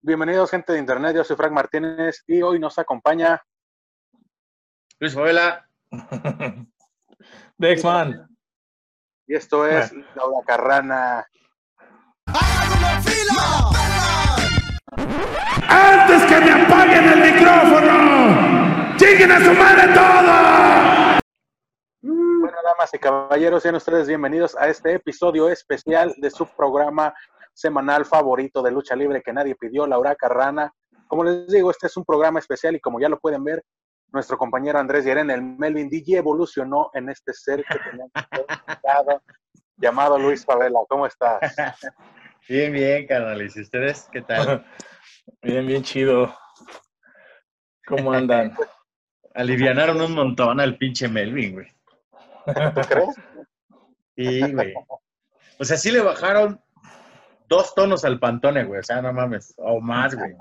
Bienvenidos, gente de internet. Yo soy Frank Martínez y hoy nos acompaña Luis Favela. Dexman. y esto es Laura Carrana. ¡Antes que me apaguen el micrófono! ¡Lleguen a su madre todo! Bueno, damas y caballeros, sean ustedes bienvenidos a este episodio especial de su programa semanal favorito de lucha libre que nadie pidió, Laura Carrana. Como les digo, este es un programa especial y como ya lo pueden ver, nuestro compañero Andrés Yeren, el Melvin DJ, evolucionó en este ser que teníamos llamado Luis Favela. ¿Cómo estás? Bien, bien, carnales. ¿Y ustedes qué tal? Bien, bien chido. ¿Cómo andan? Alivianaron un montón al pinche Melvin, güey. ¿Tú crees? Sí, güey. O sea, sí le bajaron dos tonos al pantone, güey. O sea, no mames. O más, güey.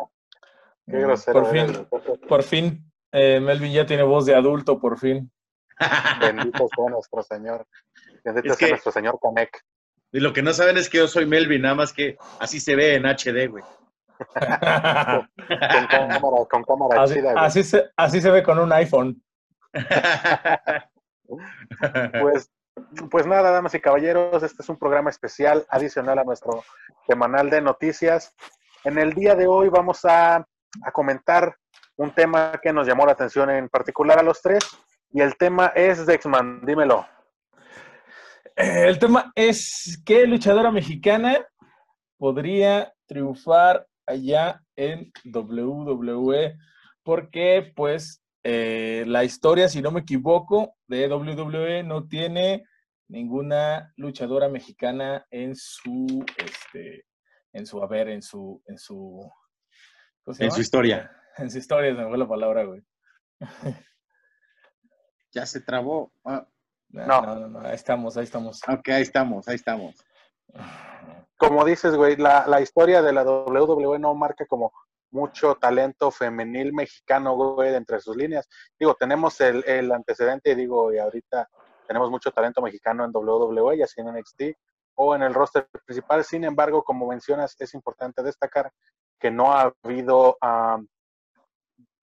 Qué grosero. Por fin, por fin, eh, Melvin ya tiene voz de adulto, por fin. Bendito sea nuestro Señor. Bendito Es sea que- nuestro Señor Canek. Y lo que no saben es que yo soy Melvin, nada más que así se ve en HD, güey. Con cámara, con cámara así, chida, güey. así se, así se ve con un iPhone. Pues, pues nada, damas y caballeros, este es un programa especial adicional a nuestro semanal de noticias. En el día de hoy vamos a, a comentar un tema que nos llamó la atención en particular a los tres, y el tema es Dexman, dímelo. Eh, El tema es qué luchadora mexicana podría triunfar allá en WWE, porque pues eh, la historia, si no me equivoco, de WWE no tiene ninguna luchadora mexicana en su, este, en su haber, en su, en su, ¿cómo se En su historia. En su historia, se me fue la palabra, güey. Ya se trabó. Ah, No, No. no, no, no, ahí estamos, ahí estamos. ok, ahí estamos, ahí estamos. Como dices, güey, la, la historia de la WWE no marca como mucho talento femenil mexicano, güey, entre sus líneas. Digo, tenemos el, el antecedente, digo, y ahorita tenemos mucho talento mexicano en WWE, ya sea en NXT o en el roster principal. Sin embargo, como mencionas, es importante destacar que no ha habido am,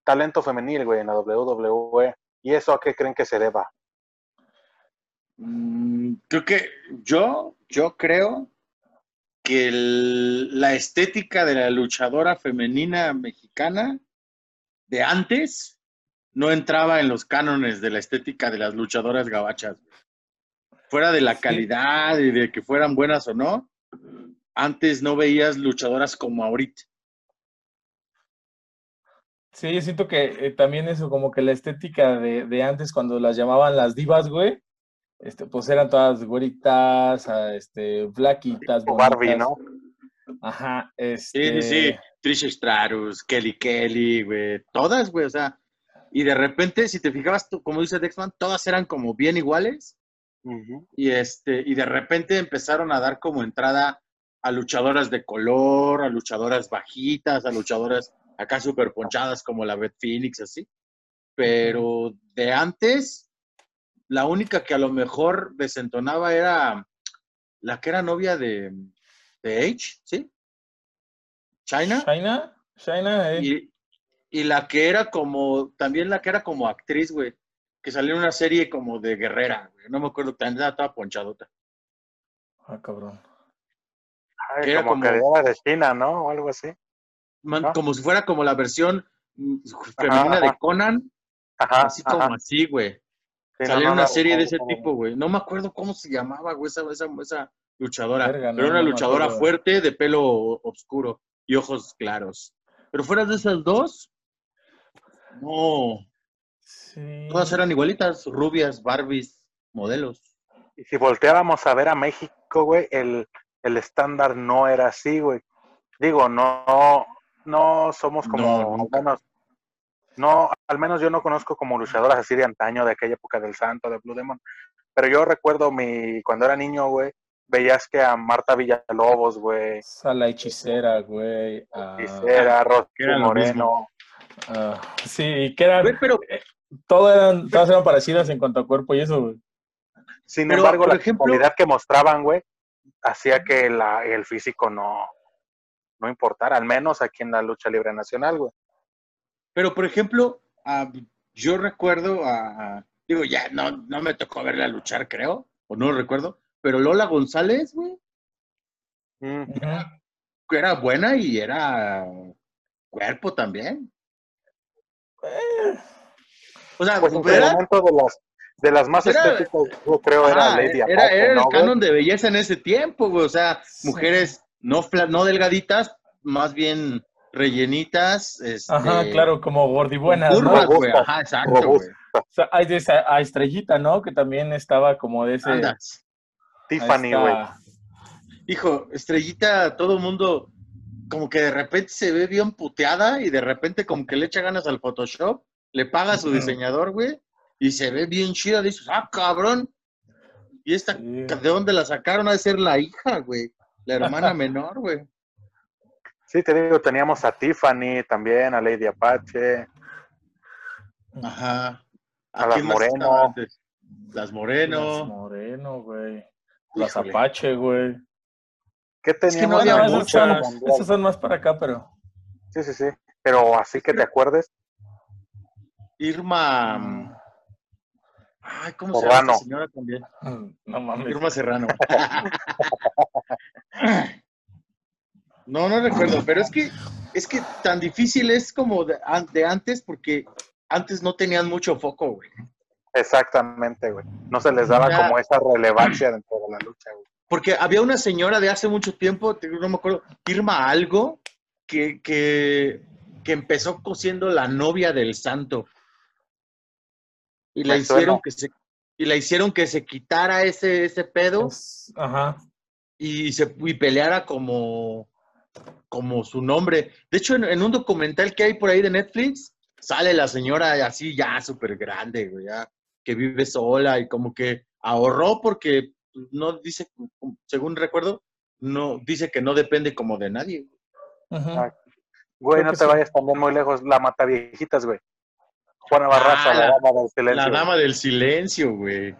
talento femenil, güey, en la WWE. ¿Y eso a qué creen que se deba? Mm, creo que yo, yo creo que el- la estética de la luchadora femenina mexicana de antes no entraba en los cánones de la estética de las luchadoras gabachas. Fuera de la calidad y de que fueran buenas o no, antes no veías luchadoras como ahorita. Sí, yo siento que eh, también eso, como que la estética de, de antes, cuando las llamaban las divas, güey, este, pues eran todas güeritas, ah, este, flaquitas, O Barbie. ¿no? Ajá, Sí, este... sí, sí. Trish Stratus, Kelly Kelly, güey. Todas, güey. O sea, y de repente, si te fijabas, tú, como dice Dexman, todas eran como bien iguales. Y, este, y de repente empezaron a dar como entrada a luchadoras de color, a luchadoras bajitas, a luchadoras acá súper ponchadas como la Beth Phoenix, así. Pero de antes, la única que a lo mejor desentonaba era la que era novia de, de Edge, ¿sí? China. Shaina, Shaina, eh. Y, y la que era como, también la que era como actriz, güey, que salió en una serie como de guerrera, güey. No me acuerdo, también estaba toda ponchadota. Ah, cabrón. Ay, Que era como, que como- era de China, ¿no? O algo así. Man-. Como si fuera como la versión mm, femenina de ajá. Conan, Ajá, así como así, güey. Salió no, una no, serie de ese no, tipo, güey. No me acuerdo cómo se llamaba, güey, esa, esa, esa luchadora. Verga, no, Pero era una no luchadora acuerdo. fuerte, de pelo oscuro y ojos claros. Pero fuera de esas dos, no, Sí. todas eran igualitas, rubias, Barbies, modelos. Y si volteábamos a ver a México, güey, el, el estándar no era así, güey. Digo, no, no somos como, No. No, al menos yo no conozco como luchadoras así de antaño, de aquella época del Santo, de Blue Demon. Pero yo recuerdo mi, cuando era niño, güey, veías que a Marta Villalobos, güey, A la hechicera, güey. a- Gisela, Rosy Moreno, a- sí, que eran, pero, todo eran, todas eran parecidas en cuanto a cuerpo y eso, güey. Sin Pero, embargo, por la ejemplo- calidad que mostraban, güey, hacía que la, el físico no, no importara, al menos aquí en la lucha libre nacional, güey. Pero, por ejemplo, ah, yo recuerdo a, digo, ya no, no me tocó verla luchar, creo, o no lo recuerdo, pero Lola González, güey, Mm, Ujú. era buena y era cuerpo también. Eh, O sea, Pues era, momento de las, de las más Era- estéticas, yo creo, era Lady era, Apache, era el ¿no, güey? canon de belleza en ese tiempo, güey. O sea, Sí. mujeres no, fla- no delgaditas, más bien rellenitas. Este, Ajá, claro, como gordibuenas, ¿no? Curvas, güey. Robustas, Ajá, exacto, güey. robustas. O sea, hay de esa, a Estrellita, ¿no? Que también estaba como de ese... Andas. a Tiffany, esta- güey. Hijo, Estrellita, todo el mundo como que de repente se ve bien puteada y de repente como que le echa ganas al Photoshop, le paga a su diseñador, güey, y se ve bien chida. Dices, ah, cabrón. ¿Y esta, Sí. de dónde la sacaron? Ha de ser la hija, güey. La hermana menor, güey. Sí, te digo, teníamos a Tiffany también, a Lady Apache. Ajá. A las Moreno. estaba antes? Las Las Moreno. Moreno, güey. Las Híjole. Apache, güey. ¿Qué que no teníamos? Mucho esas son, muchas. esas son más para acá, pero... Sí, sí, sí. Pero así que te acuerdes, Irma. Mm. Ay, ¿cómo se llama Serrano. esta señora también? No mames. Irma Serrano. No, no recuerdo, pero es que es que tan difícil es como de, an- de antes porque antes no tenían mucho foco, güey. exactamente, güey. No se les daba Ya. como esa relevancia dentro de la lucha, güey. Porque había una señora de hace mucho tiempo, no me acuerdo, Irma algo, que, que, que empezó cosiendo la novia del santo. Y la Me hicieron suena. que se y la hicieron que se quitara ese, ese pedo Es- Ajá. y se y peleara como como su nombre. De hecho, en, en un documental que hay por ahí de Netflix, sale la señora así ya súper grande, güey, ya, que vive sola y como que ahorró porque pues, no dice, según recuerdo, no dice que no depende como de nadie. Güey, Creo no te sí. vayas también muy lejos. La mata viejitas, güey. Juana Barraza, Ah, la, la- dama del silencio. La dama del silencio, güey.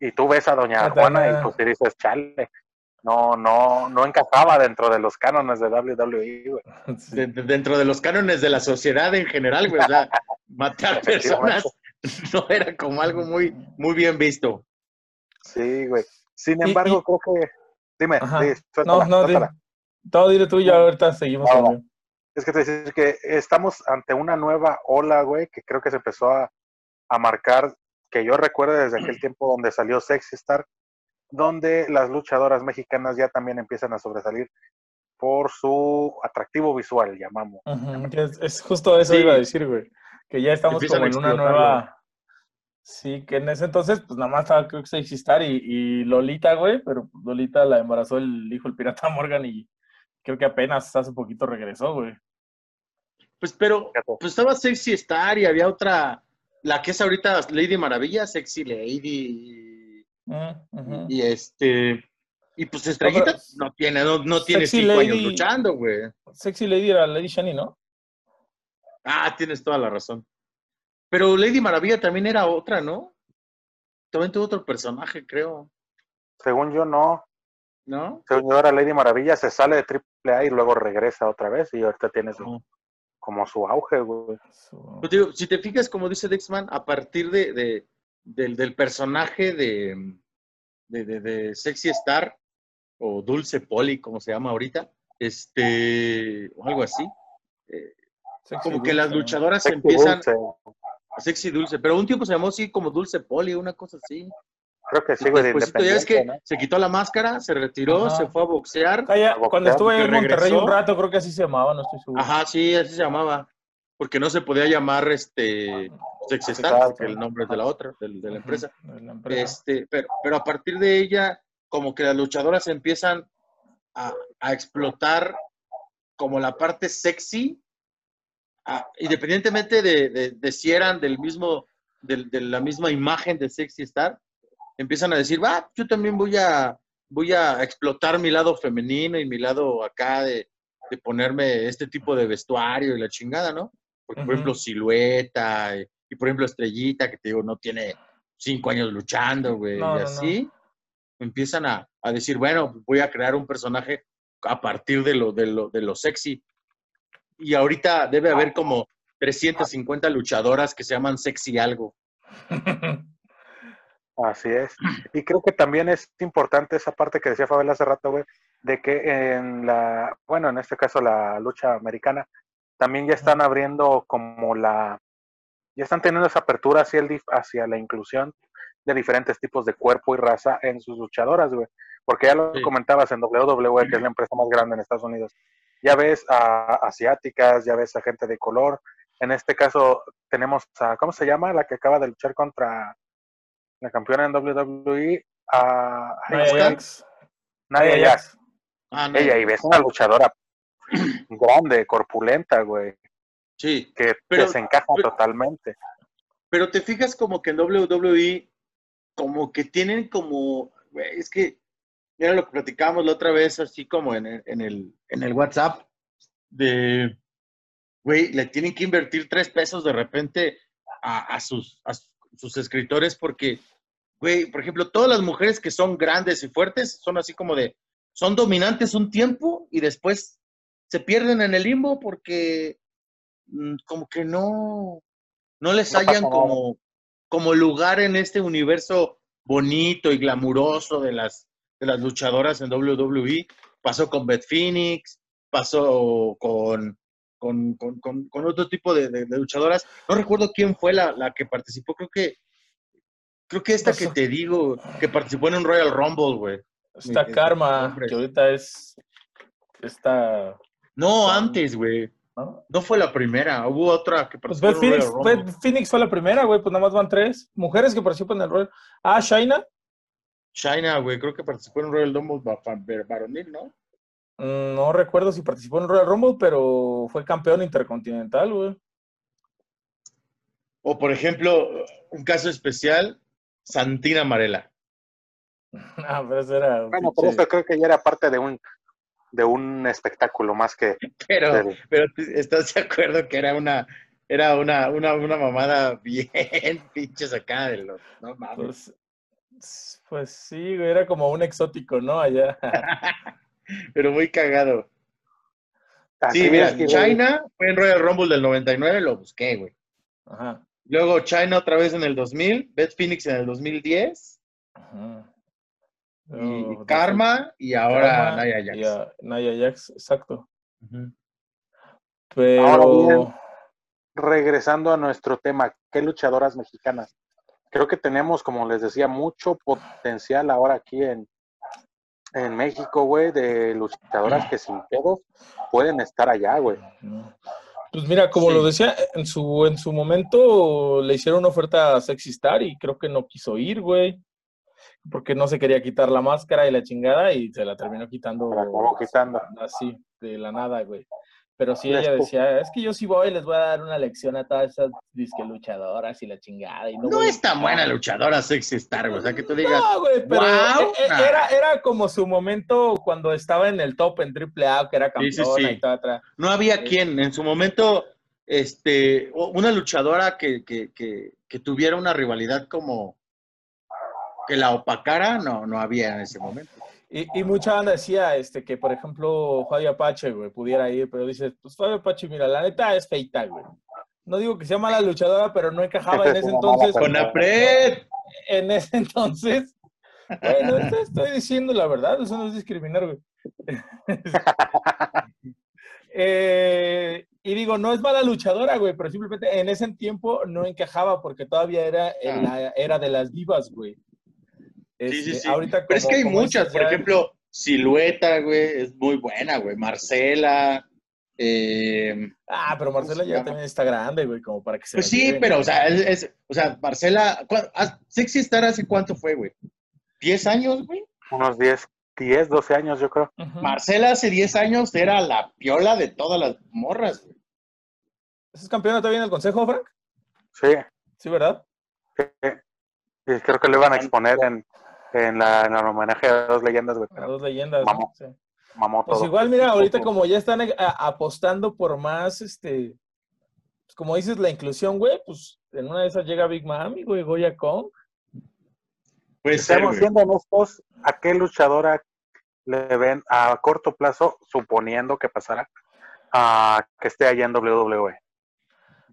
Y tú ves a doña Juana y pues te dices, chale. No, no, no encajaba dentro de los cánones de WWE, güey. Sí. De- de- dentro de los cánones de la sociedad en general, güey, o sea, matar personas no era como algo muy, muy bien visto. Sí, güey. Sin Y- embargo, creo que. Dime, No, suéltala, no, di- suéltala. todo dile tú y ya ahorita seguimos. Con él. Es que te decir que estamos ante una nueva ola, güey, que creo que se empezó a, a marcar, que yo recuerdo desde aquel tiempo donde salió Sexy Star, donde las luchadoras mexicanas ya también empiezan a sobresalir por su atractivo visual, llamamos. Es, es justo eso Sí. iba a decir, güey. Que ya estamos Empiezan como en una nueva. Sí, que en ese entonces, pues nada más estaba creo que Sexy Star y, y Lolita, güey, pero Lolita la embarazó el hijo del pirata Morgan y creo que apenas hace poquito regresó, güey. Pues, pero, pues estaba Sexy Star y había otra, la que es ahorita Lady Maravilla, Sexy Lady, Ujú. y, este, y pues Estrellita pero- no tiene, no, no tiene cinco años Lady- luchando, güey. Sexy Lady era Lady Shani, ¿no? Ah, tienes toda la razón. Pero Lady Maravilla también era otra, ¿no? También tuvo otro personaje, creo, Según yo, no. ¿no? Según yo, era Lady Maravilla, se sale de AAA y luego regresa otra vez y ahorita tiene su, No. como su auge, güey. Pues digo, si te fijas, como dice Dexman, a partir de, de- del, del personaje de, de, de- de Sexy Star o Dulce Poli, como se llama ahorita, este, o algo así, eh, como que las luchadoras Sexy empiezan Dulce. Sexy Dulce, pero un tiempo se llamó así como Dulce Poli, una cosa así. Creo que sí, güey, de después ya ves que se quitó la máscara, se retiró, Ajá. se fue a boxear. Calla, A boxear, cuando estuve en Monterrey un rato, creo que así se llamaba, no estoy seguro. Ajá, sí, así se llamaba. Porque no se podía llamar este Sexy Star, Exacto. porque el nombre es de la otra, de la empresa. de la empresa. Este, pero, pero a partir de ella, como que las luchadoras empiezan a, a explotar como la parte sexy, a- independientemente de, de- de si eran del mismo, de, la misma imagen de Sexy Star, empiezan a decir, va, yo también voy a, voy a explotar mi lado femenino y mi lado acá de, de ponerme este tipo de vestuario y la chingada, ¿no? Porque, por ejemplo, Silueta y, y, por ejemplo, Estrellita, que te digo, no tiene cinco años luchando, güey, No, y no, no. así empiezan a, a decir, bueno, voy a crear un personaje a partir de lo, de lo, de lo sexy. Y ahorita debe haber como 350 luchadoras que se llaman sexy algo. Así es. Y creo que también es importante esa parte que decía Fabel hace rato, güey, de que en la, bueno, en este caso la lucha americana, también ya están abriendo como la, ya están teniendo esa apertura hacia, el, dif- hacia la inclusión de diferentes tipos de cuerpo y raza en sus luchadoras, güey. Porque ya lo Sí. comentabas en WWE, que es la empresa más grande en Estados Unidos. Ya ves a asiáticas, ya ves a gente de color. En este caso tenemos a, ¿cómo se llama? La que acaba de luchar contra la campeona en WWE, a Nia Jax. Nia Nia Jax. Ah, no. Ella, y ves una luchadora grande, corpulenta, güey, Sí, que, Pero- que se encaja pero- totalmente. pero te fijas como que en WWE, como que tienen como, güey, es que, era lo que platicábamos la otra vez, así como en el, en el, en el WhatsApp, de, güey, le tienen que invertir tres pesos de repente a, a sus, a sus escritores porque, güey, por ejemplo, todas las mujeres que son grandes y fuertes son así como de, son dominantes un tiempo y después se pierden en el limbo porque mm, como que no, no les No hallan como, como lugar en este universo bonito y glamuroso de las, de las luchadoras en WWE. Pasó con Beth Phoenix, pasó con, con, con- con- con otro tipo de, de- de luchadoras. No recuerdo quién fue la, la que participó, creo que creo que esta que te digo, que participó en un Royal Rumble, güey. Está Mi- Karma, que ahorita es. Está. No, antes, güey. ¿no? No fue la primera, hubo otra que Pues participó Beth en un Phoenix, Royal Rumble. Beth Phoenix fue la primera, güey, pues nada más van tres mujeres que participan en el rol. Ah, Shaina, China, güey, creo que participó en un Royal Rumble va- va- varonil, ¿no? mm, no recuerdo si participó en el Royal Rumble, pero fue campeón intercontinental, güey. O, por ejemplo, un caso especial, Santina Marela. Ah, pero eso era. Bueno, pero esto creo que ya era parte de un de un espectáculo más que Pero, del- pero ¿te- ¿estás de acuerdo que era una, era una, una, una mamada bien pinche sacada de los, no mames. Pues, pues sí, güey, era como un exótico, ¿no? Allá. Pero muy cagado. así Sí, mira, güey, China fue en Royal Rumble del 99, lo busqué, güey. Ajá. Luego China otra vez en el 2000, Beth Phoenix en el 2010, ajá. Y Luego, Karma, y ahora Karma Nia y Jax. a Nia Jax, exacto. Pero. bien. regresando a nuestro tema, ¿qué luchadoras mexicanas? Creo que tenemos, como les decía, mucho potencial ahora aquí en, en México, güey, de luchadoras que sin pedos pueden estar allá, güey. Pues mira, como Sí. lo decía, en su, en su momento le hicieron una oferta a Sexy Star y creo que no quiso ir, güey. Porque no se quería quitar la máscara y la chingada y se la terminó quitando la acabó quitando. así, de la nada, güey. Pero sí, ella decía, es que yo sí voy, les voy a dar una lección a todas esas disque luchadoras y la chingada. Y no, No es tan entrar". buena luchadora sexy star, güey. O sea, que tú digas, No, güey, pero e- e- era, era como su momento cuando estaba en el top en AAA, que era Sí, sí, campeona sí. y tal, tal. no había Sí. quien en su momento, este, una luchadora que, que, que, que tuviera una rivalidad como que la opacara, no, no había en ese momento. Y, y mucha banda decía este, que, por ejemplo, Fabio Apache, güey, pudiera ir, pero dices, pues Fabio Apache, mira, la neta es feita, güey. No digo que sea mala luchadora, pero no encajaba en Es ese entonces. Con Apred, En ese entonces. Bueno, esto estoy diciendo la verdad, eso no es discriminar, güey. Eh, y digo, no es mala luchadora, güey, pero simplemente en ese tiempo no encajaba porque todavía era en la era de las divas, güey. Sí, sí, Este, sí. Ahorita pero es que hay muchas, por ejemplo, Silueta, güey, es muy buena, güey. Marcela, eh, Ah, pero Marcela ¿Cómo se ya también está grande, güey, como para que se pues sí, lleven. pero, o sea, es, es- o sea, Marcela, ¿cuá- ah, Sexy Star hace cuánto fue, güey? ¿10 años, güey? Unos 10, 10, 12 años, yo creo. Marcela hace 10 años era la piola de todas las morras, güey. ¿Es campeona todavía en el consejo, Frank? Sí, Sí, ¿verdad? sí. Y creo que lo iban a exponer en, en, la, en el homenaje a dos leyendas, güey. A dos leyendas. Mamó. Sí. Mamó Pues igual, mira, ahorita como ya están eh, a- apostando por más, este, pues, como dices, la inclusión, güey, pues en una de esas llega Big Mami, güey, Goya Kong. Puede ser, Estamos güey. siendo honestos, ¿a qué luchadora le ven a corto plazo, suponiendo que pasara, a que esté allá en WWE?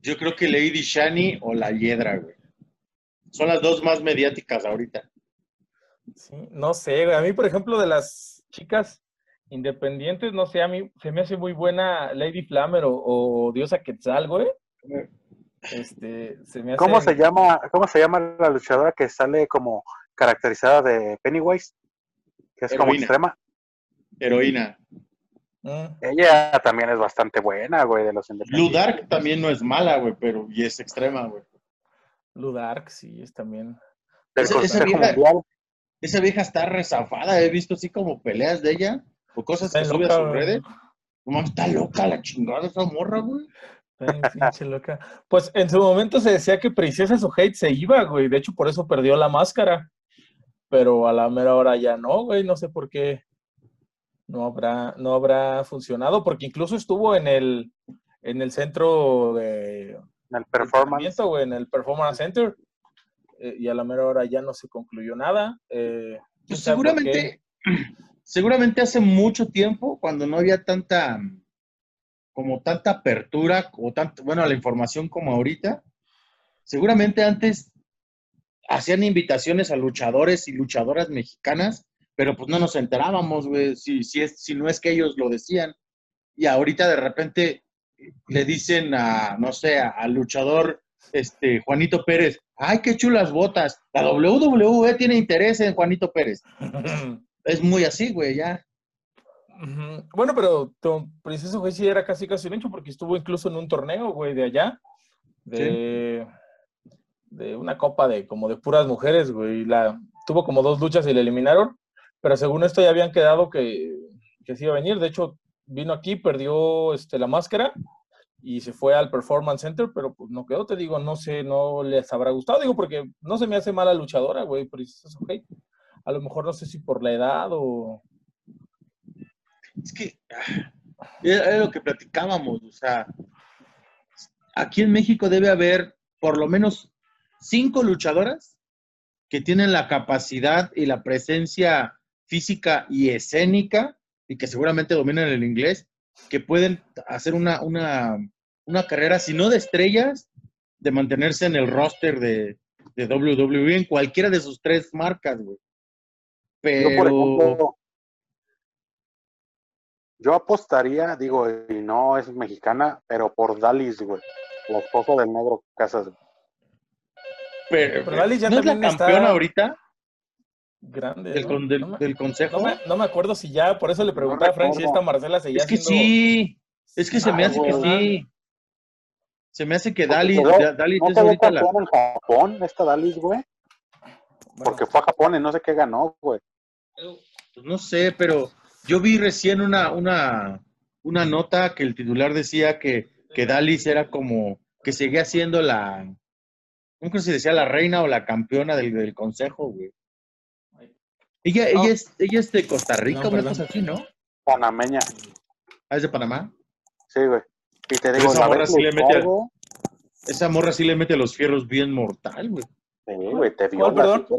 Yo creo que Lady Shani o la Hiedra, güey. Son las dos más mediáticas ahorita. Sí, no sé, güey. A mí, por ejemplo, de las chicas independientes, no sé, a mí se me hace muy buena Lady Flammer o, o Diosa Quetzal, güey. Este, se me hace... ¿Cómo se llama, cómo se llama la luchadora que sale como caracterizada de Pennywise? Que es como Heroína. extrema. Heroína. Mm, Ella también es bastante buena, güey, de los Blue independientes. Dark también no es mala, güey, pero y es extrema, güey. Blue Dark, sí, es también. Del Esa- esa Consejo vieja- Mundial. Esa vieja está rezafada, he visto así como peleas de ella o cosas Está que sube a sus güey. redes. No mames, está loca la chingada esa morra, güey. Pinche loca. Pues en su momento se decía que Princesa su hate se iba, güey. De hecho, por eso perdió la máscara. Pero a la mera hora ya no, güey. No sé por qué no habrá, no habrá funcionado. Porque incluso estuvo en el, en el centro de En el performance. güey, en el Performance Center. Eh, y a la mera hora ya no se concluyó nada. eh, Pues seguramente, seguramente hace mucho tiempo, cuando no había tanta, como tanta apertura, o tanto, bueno, a la información como ahorita, seguramente antes hacían invitaciones a luchadores y luchadoras mexicanas, pero pues no nos enterábamos, güey, si, si, es, si no es que ellos lo decían. Y ahorita de repente le dicen a, no sé, al luchador este, Juanito Pérez, ay, qué chulas botas. La WWE tiene interés en Juanito Pérez. Es muy así, güey, ya. Bueno, pero tu Princesa Güey sí era casi casi un hecho porque estuvo incluso en un torneo, güey, de allá. De, de una copa de como de puras mujeres, güey. La, tuvo como dos luchas y la eliminaron. Pero según esto ya habían quedado que, que sí iba a venir. De hecho, vino aquí, perdió este, la máscara y se fue al Performance Center, pero pues no quedó, te digo, no sé, no les habrá gustado, digo, porque no se me hace mala luchadora, güey, Princesa Güey. A lo mejor no sé si por la edad o... Es que ah, era lo que platicábamos, o sea, aquí en México debe haber por lo menos cinco luchadoras que tienen la capacidad y la presencia física y escénica y que seguramente dominan el inglés, que pueden hacer una, una, una carrera, si no de estrellas, de mantenerse en el roster de, de WWE en cualquiera de sus tres marcas, güey. Yo, Pero... por ejemplo, yo apostaría, digo, y no es mexicana, pero por Dalis, güey. La esposa del negro Casas. güey. Pero, Pero Dalí ya ¿No es la está- campeona ahorita Grande. del, ¿no? con- del, No me- del consejo? No me, no me acuerdo si ya, por eso le preguntaba a Frank si esta Marcela seguía es que siendo- sí, es que se me hace que sí. Se me hace que Porque Dali, quedó- ya- Dali ¿No es quedó ahorita la... en Japón esta Dalis, güey? Bueno, Porque fue a Japón y no sé qué ganó, güey. Pues no sé, pero yo vi recién una, una, una nota que el titular decía que, que Dalis era como que seguía siendo la, creo si decía la reina o la campeona del, del consejo, güey. Ella, No. ella, es, ella es de Costa Rica, No, una cosa así, ¿no? Panameña. Ah, es de Panamá. Sí, güey. Y te digo, esa morra sí le mete a-. Esa morra sí le mete los fierros bien mortal, güey. Sí, güey, te ¿Cuál, viola perdón? si.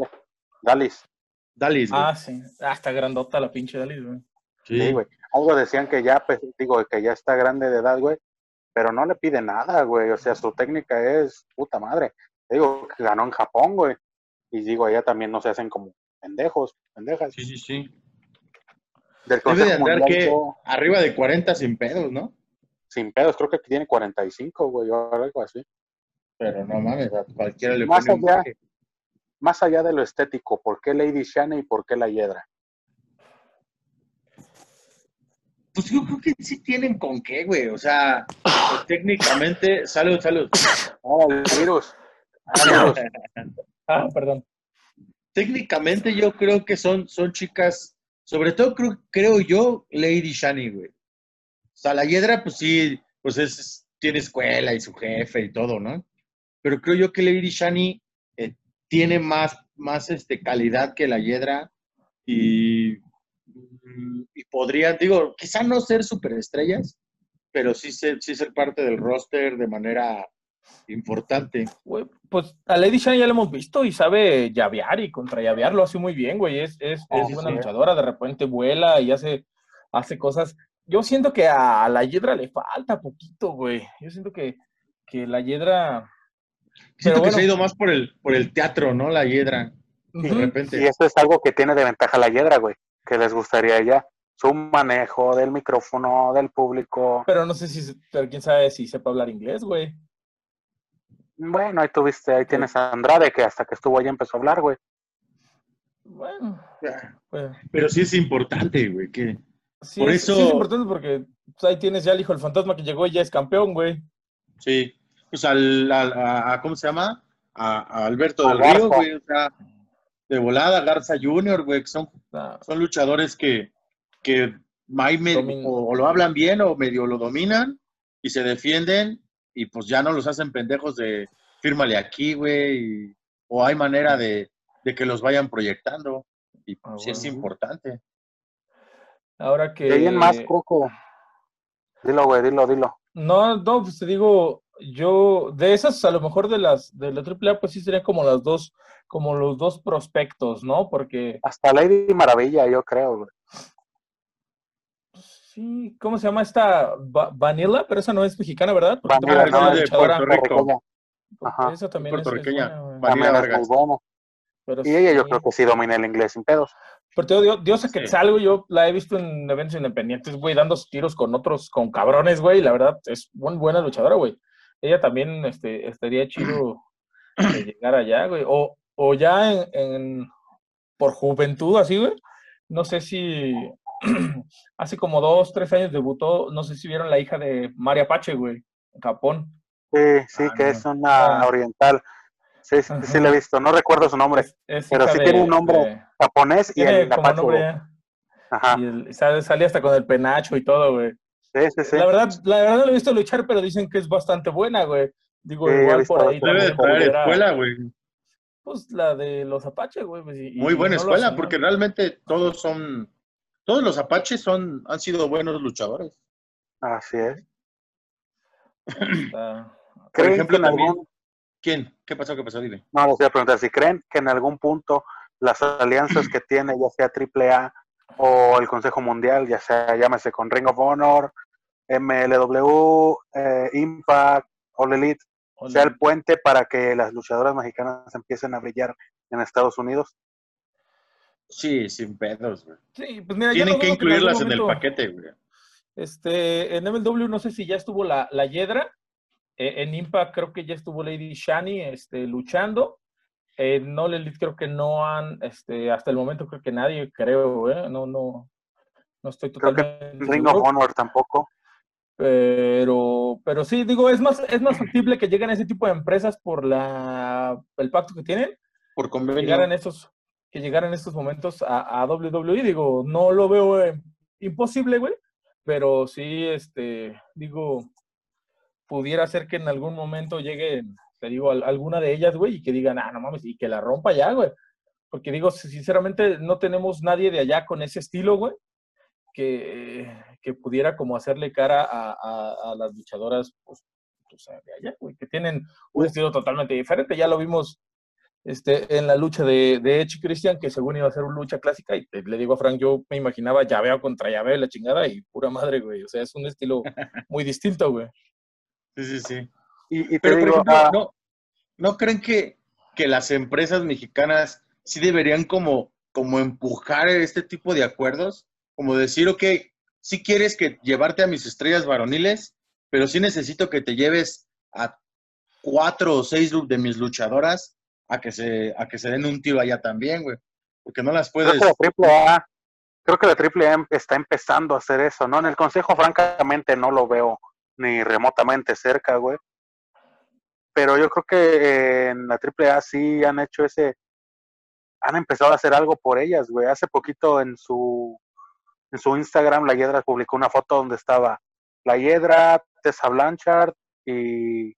Dalis. Dalis, güey. Ah, sí. Ah, está grandota la pinche Dalí, güey. Sí, güey. Algo decían que ya, pues, digo, que ya está grande de edad, güey, pero no le pide nada, güey. O sea, su técnica es puta madre. Te digo, que ganó en Japón, güey. Y digo, allá también no se hacen como pendejos, pendejas. Sí, sí, sí. Del Debe de andar que arriba de 40 sin pedos, ¿no? Sin pedos, creo que tiene 45, güey, o algo así. Pero no mames, a cualquiera le Más pone allá. Más allá de lo estético, ¿por qué Lady Shana y por qué la Hiedra? Pues yo creo que sí tienen con qué, güey. O sea, pues, técnicamente, salud, salud. Oh, el virus. Ah, el virus. Ah, perdón. Técnicamente yo creo que son, son chicas, sobre todo creo, creo yo, Lady Shani, güey. O sea, la Hiedra, pues sí, pues es, tiene escuela y su jefe y todo, ¿no? Pero creo yo que Lady Shani eh, tiene más, más este, calidad que la Hiedra y, y podría, digo, quizá no ser superestrellas, pero sí ser, sí ser parte del roster de manera Importante. Güey, pues a Lady Shani ya lo hemos visto y sabe llavear y contra llavear lo hace muy bien, güey. Es, es, es Sí, buena sí. luchadora, de repente vuela y hace, hace cosas. Yo siento que a la Hiedra le falta poquito, güey. Yo siento que, que la Hiedra. Siento Pero que se ha ido más por el, por el teatro, ¿no? La hiedra, de Ujú. repente. Y eso es algo que tiene de ventaja la hiedra, güey, que les gustaría ya. Su manejo del micrófono, del público. Pero no sé si, pero quién sabe si sepa hablar inglés, güey. Bueno, ahí tuviste, ahí tienes a Andrade, que hasta que estuvo ahí empezó a hablar, güey. Bueno, pues, Pero sí es importante, güey, que sí, Por es, sí eso- es importante porque pues, ahí tienes ya el hijo del fantasma que llegó y ya es campeón, güey. sí. Pues al, al- a, a- ¿cómo se llama? A, a Alberto A del Río, güey, o sea, de volada, Garza Junior, güey, que son, Ah, son luchadores que, que ahí o, o lo hablan bien o medio lo dominan y se defienden y pues ya no los hacen pendejos de fírmale aquí, güey, y- o hay manera de, de que los vayan proyectando y Ah, sí es importante. Ahora que. De ahí en más, Coco. Dilo, güey, dilo, dilo. No, no, pues te digo, yo, de esas, a lo mejor de las, de la AAA, pues sí serían como las dos, como los dos prospectos, ¿no? Porque, Hasta Lady Maravilla, yo creo, güey. sí, ¿cómo se llama esta? Va- Vanilla, pero esa no es mexicana, ¿verdad? Porque Vanilla, también no, es de luchadora. Puerto Rico. Ajá. Esa también es- es, buena. Vanilla es Vargas. muy. Pero Y ella yo sí. creo que sí domina el inglés sin pedos. Pero te digo, Diosa Sí. Quetzal, güey, yo la he visto en eventos independientes, güey, dando tiros con otros, con cabrones, güey, la verdad es muy buena luchadora, güey. Ella también este, estaría chido de llegar allá, güey. O, o ya en, en- por juventud, así, güey. No sé si hace como dos, tres años debutó, no sé si vieron la hija de María Pache, güey, en Japón. Sí, sí, Ah, que no. es una Ah. oriental. Sí, sí, sí, la he visto. No recuerdo su nombre. Es, es Pero sí de- tiene un nombre de- Japonés y el ya, Ajá. y el- sale, sale hasta con el penacho y todo, güey. Sí, sí, sí. La verdad, la verdad no lo he visto luchar, pero dicen que es bastante buena, güey. Digo, Sí, igual por ahí. Debe de traer escuela, güey. Pues la de los Apache, güey. pues, y- Muy buena no escuela, porque realmente todos son, todos los apaches son, han sido buenos luchadores. Así es. Está- Por ¿Creen ejemplo, también, algún... ¿quién? ¿Qué pasó? ¿Qué pasó? Dime. No, les voy a preguntar si creen que en algún punto las alianzas que tiene, ya sea AAA o el Consejo Mundial, ya sea, llámese con Ring of Honor, MLW, eh, Impact, All Elite, sea el puente para que las luchadoras mexicanas empiecen a brillar en Estados Unidos. Sí, sin pedos, güey. Sí, pues mira, Tienen que incluirlas en el momento, paquete, güey. Este, en MLW no sé si ya estuvo la, la Yedra. Eh, en Impact creo que ya estuvo Lady Shani este, luchando. En All Elite creo que no han, este, hasta el momento creo que nadie, creo, ¿eh? No, no, no estoy Creo que totalmente Ring seguro. of Honor tampoco. Pero, pero sí, digo, es más, es más factible que lleguen a ese tipo de empresas por la, el pacto que tienen, Por que convenio. llegaran estos, que llegaran en estos momentos a, a WWE. Digo, no lo veo eh, imposible, güey, pero sí, este, digo, pudiera ser que en algún momento llegue, te digo, al- alguna de ellas, güey, y que digan, ah, no mames, y que la rompa ya, güey. Porque digo, sinceramente, no tenemos nadie de allá con ese estilo, güey, que, que pudiera como hacerle cara a, a- a las luchadoras, pues, pues, de allá, güey, que tienen un estilo totalmente diferente. Ya lo vimos este, en la lucha de, de Edge y Christian, que según iba a ser una lucha clásica, y te- le digo a Frank, yo me imaginaba llaveo contra llaveo la chingada, y pura madre, güey. O sea, es un estilo muy distinto, güey. Sí, sí, sí. Y, Pero, por ejemplo, ah, ¿no, ¿no creen que, que las empresas mexicanas sí deberían como, como empujar este tipo de acuerdos? Como decir, ok, si quieres que llevarte a mis estrellas varoniles, pero sí necesito que te lleves a cuatro o seis de mis luchadoras a que se, a que se den un tiro allá también, güey. Porque no las creo puedes... que la AAA, creo que la AAA está empezando a hacer eso, ¿no? En el Consejo, francamente, no lo veo ni remotamente cerca, güey. Pero yo creo que eh, en la AAA sí han hecho ese, han empezado a hacer algo por ellas, güey. Hace poquito en su, en su Instagram, la Hiedra publicó una foto donde estaba la Hiedra, Tessa Blanchard y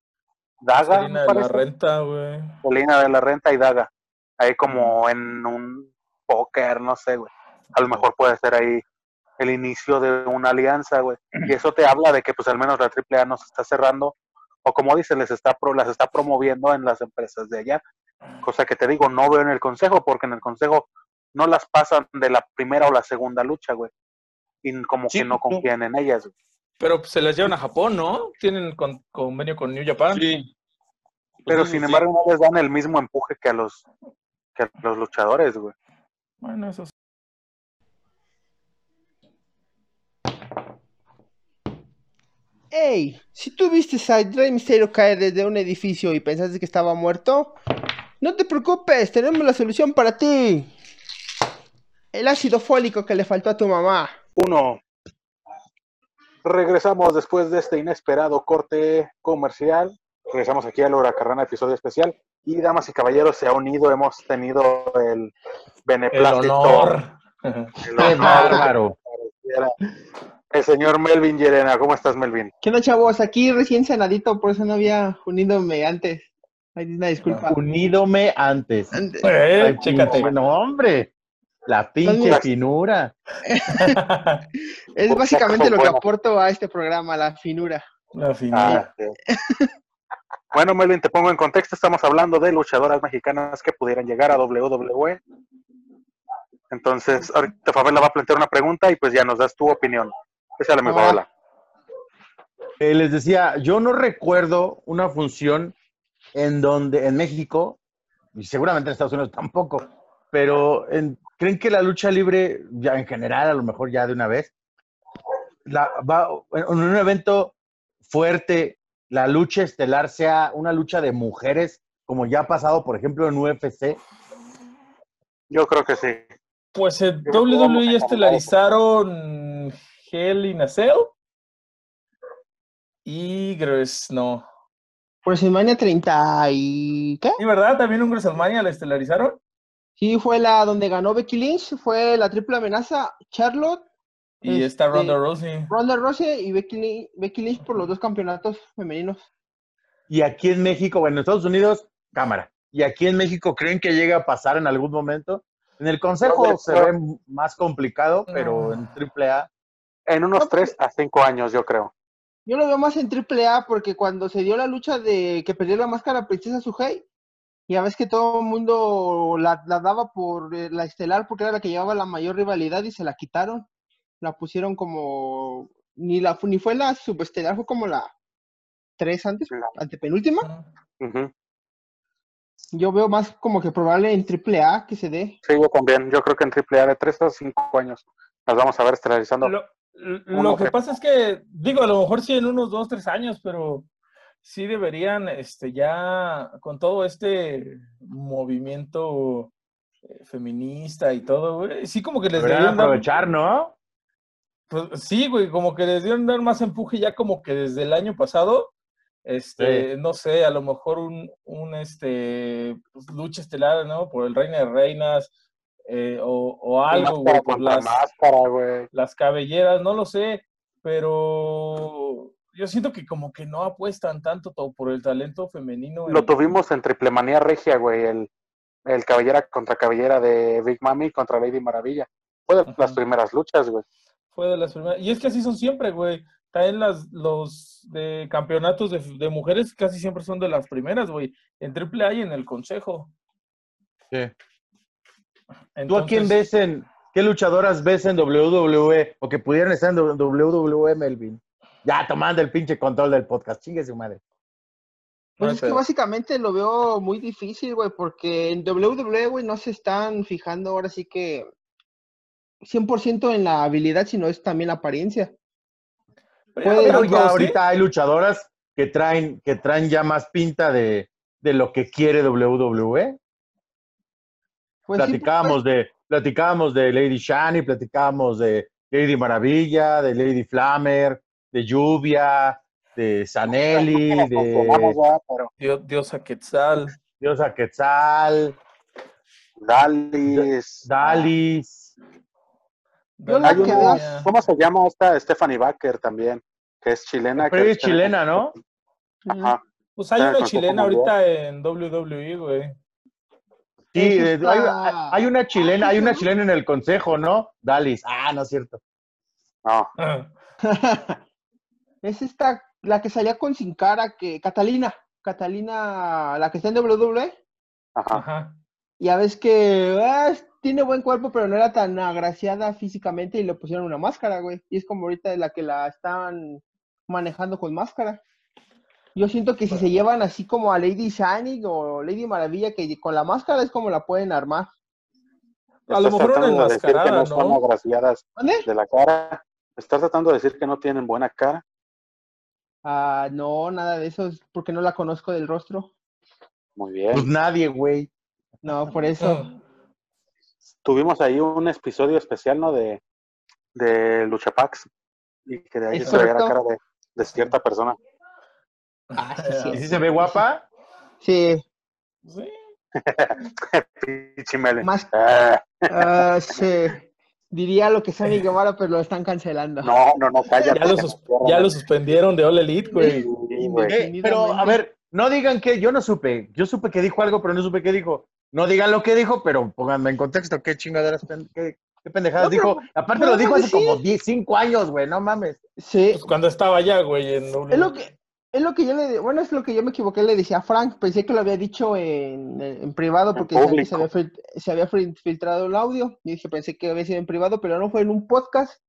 Daga, me de la renta, güey. Polina de la Renta y Daga. Ahí como en un póker, no sé, güey. A lo mejor puede ser ahí el inicio de una alianza, güey. Y eso te habla de que pues al menos la AAA no se está cerrando o como dices, les está pro, las está promoviendo en las empresas de allá. Cosa que te digo, no veo en el consejo, porque en el consejo no las pasan de la primera o la segunda lucha, güey. Y como Sí, que no no. confían en ellas, güey. Pero pues, se las llevan a Japón, ¿no? Tienen con- convenio con New Japan. Sí. Pero Sí, sin sí. embargo no les dan el mismo empuje que a los, que a los luchadores, güey. Bueno, eso sí. Ey, si tú viste a Rey Mysterio caer desde un edificio y pensaste que estaba muerto, no te preocupes, tenemos la solución para ti. El ácido fólico que le faltó a tu mamá. Uno. Regresamos después de este inesperado corte comercial. Regresamos aquí a Laura Carrana, episodio especial. Y damas y caballeros, se ha unido, hemos tenido el El beneplácito. honor. el Qué honor bárbaro. El señor Melvin Llerena, ¿cómo estás, Melvin? ¿Qué no, chavos? Aquí recién sanadito, por eso no había unidome antes. Ay, una disculpa. Unídome antes. Antes. Eh, Ay, chécate. No, hombre. La pinche finura. Es básicamente lo que aporto a este programa, la finura. La. Ah, sí. bueno, Melvin, te pongo en contexto. Estamos hablando de luchadoras mexicanas que pudieran llegar a WWE. Entonces, ahorita Fabela va a plantear una pregunta y pues ya nos das tu opinión. Échale, mi Ah. Fabela. Eh, les decía, yo no recuerdo una función en donde, en México, y seguramente en Estados Unidos tampoco, pero en- ¿creen que la lucha libre, ya en general, a lo mejor ya de una vez, la, va, en un evento fuerte, la lucha estelar sea una lucha de mujeres, como ya ha pasado, por ejemplo, en UFC? Yo creo que sí. Pues en WWE cambiar. estelarizaron Hell in a Cell. Y no. WrestleMania 30 y... ¿qué? ¿Y verdad? ¿También un WrestleMania la estelarizaron? Sí, fue la donde ganó Becky Lynch, fue la triple amenaza, Charlotte, Y está Este, Ronda Rousey. Ronda Rousey y Becky Lynch, Becky Lynch por los dos campeonatos femeninos. Y aquí en México, bueno, en Estados Unidos, cámara. Y aquí en México, ¿creen que llega a pasar en algún momento? En el Consejo No, se ve más complicado, pero No. en AAA, En unos No, tres a cinco años, yo creo. Yo lo veo más en AAA porque cuando se dio la lucha de que perdió la máscara Princesa Suhei, ya ves que todo el mundo la, la daba por eh, la estelar porque era la que llevaba la mayor rivalidad y se la quitaron. La pusieron como ni la ni fue la subestelar, fue como la tres antes, La- antepenúltima. Yo veo más como que probable en AAA que se dé. Sí, yo también. Yo creo que en AAA de tres a cinco años las vamos a ver estelarizando. Lo, lo que pasa es que, digo, a lo mejor sí en unos dos, tres años, pero sí deberían, este, ya con todo este movimiento eh, feminista y todo, güey, sí como que les deberían dar, aprovechar, ¿no? pues, sí, güey, como que les dieron dar más empuje ya como que desde el año pasado, este, no sé, a lo mejor un, un este, pues, lucha estelar, ¿no? Por el Reina de Reinas, eh, o, o algo, güey, por contra las, máscara, güey. las cabelleras, no lo sé, pero yo siento que como que no apuestan tanto to- por el talento femenino. Lo en- tuvimos en Triple Manía Regia, güey. El, el cabellera contra cabellera de Big Mami contra Lady Maravilla. Fue de las primeras luchas, güey. Fue de las primeras. Y es que así son siempre, güey. También las, los de campeonatos de, de mujeres casi siempre son de las primeras, güey. En AAA y en el Consejo. Sí. ¿Tú a quién ves en, qué luchadoras ves en WWE o que pudieran estar en WWE, Melvin? Ya tomando el pinche control del podcast, chingue su madre. Pues es que básicamente lo veo muy difícil, güey, porque en WWE, güey, no se están fijando ahora sí que 100% en la habilidad, sino es también la apariencia. pero Pero ya ahorita hay luchadoras que traen, que traen ya más pinta de, de lo que quiere WWE. Pues sí, platicábamos de, platicábamos de Lady Shani, platicábamos de Lady Maravilla, de Lady Flammer, de Lluvia, de Sanelli, de ya, pero Dios, Diosa Quetzal. Diosa Quetzal, Dalis. Dalis. Una-. ¿Cómo se llama esta Stephanie Baker también? Que es chilena. Pero que es chilena, ¿no? Ajá. Pues hay una chilena ahorita en WWE, güey. Sí, Es de- hay, hay una chilena, ¿cómo hay una chilena en el consejo, ¿no? Dalis. Ah, no es cierto. No. es esta la que salía con Sin Cara, que Catalina, Catalina, la que está en WWE, Ajá. Ajá. ya ves que ah, tiene buen cuerpo, pero no era tan agraciada físicamente y le pusieron una máscara, güey. Y es como ahorita la que la están manejando con máscara. Yo siento que si se llevan así como a Lady Shining o Lady Maravilla, que con la máscara es como la pueden armar. A lo mejor una decir que enmascarada, no son ¿no? agraciadas ¿Mande? de la cara. Estás tratando de decir que no tienen buena cara. Ah, no, nada de eso, es porque no la conozco del rostro. Muy bien. Pues nadie, güey. No, por eso. Tuvimos ahí un episodio especial, ¿no? De, de Luchapax. Y que de ahí Es se veía la cara de, de cierta persona. Ah, sí, sí. ¿Y si se ve guapa? Sí, Sí. Más- Ah, ah, sí. Diría lo que Sammy Guevara, pero lo están cancelando. no, no, no, cállate. Ya lo, sus- ya lo suspendieron de All Elite, güey. Sí, güey. Eh, pero, a ver, no digan que yo no supe. Yo supe que dijo algo, pero no supe qué dijo. No digan lo que dijo, pero pónganme en contexto. ¿Qué chingaderas, qué, qué pendejadas No, pero dijo? Aparte no lo dijo hace sí. como 10, 5 años, güey. No mames. Sí, Pues cuando estaba allá, güey, en es lo que, es lo que yo le, bueno, es lo que yo me equivoqué, le decía a Frank, pensé que lo había dicho en, en privado porque se, había, se había fil- filtrado el audio, y dije, pensé que había sido en privado, pero no fue en un podcast,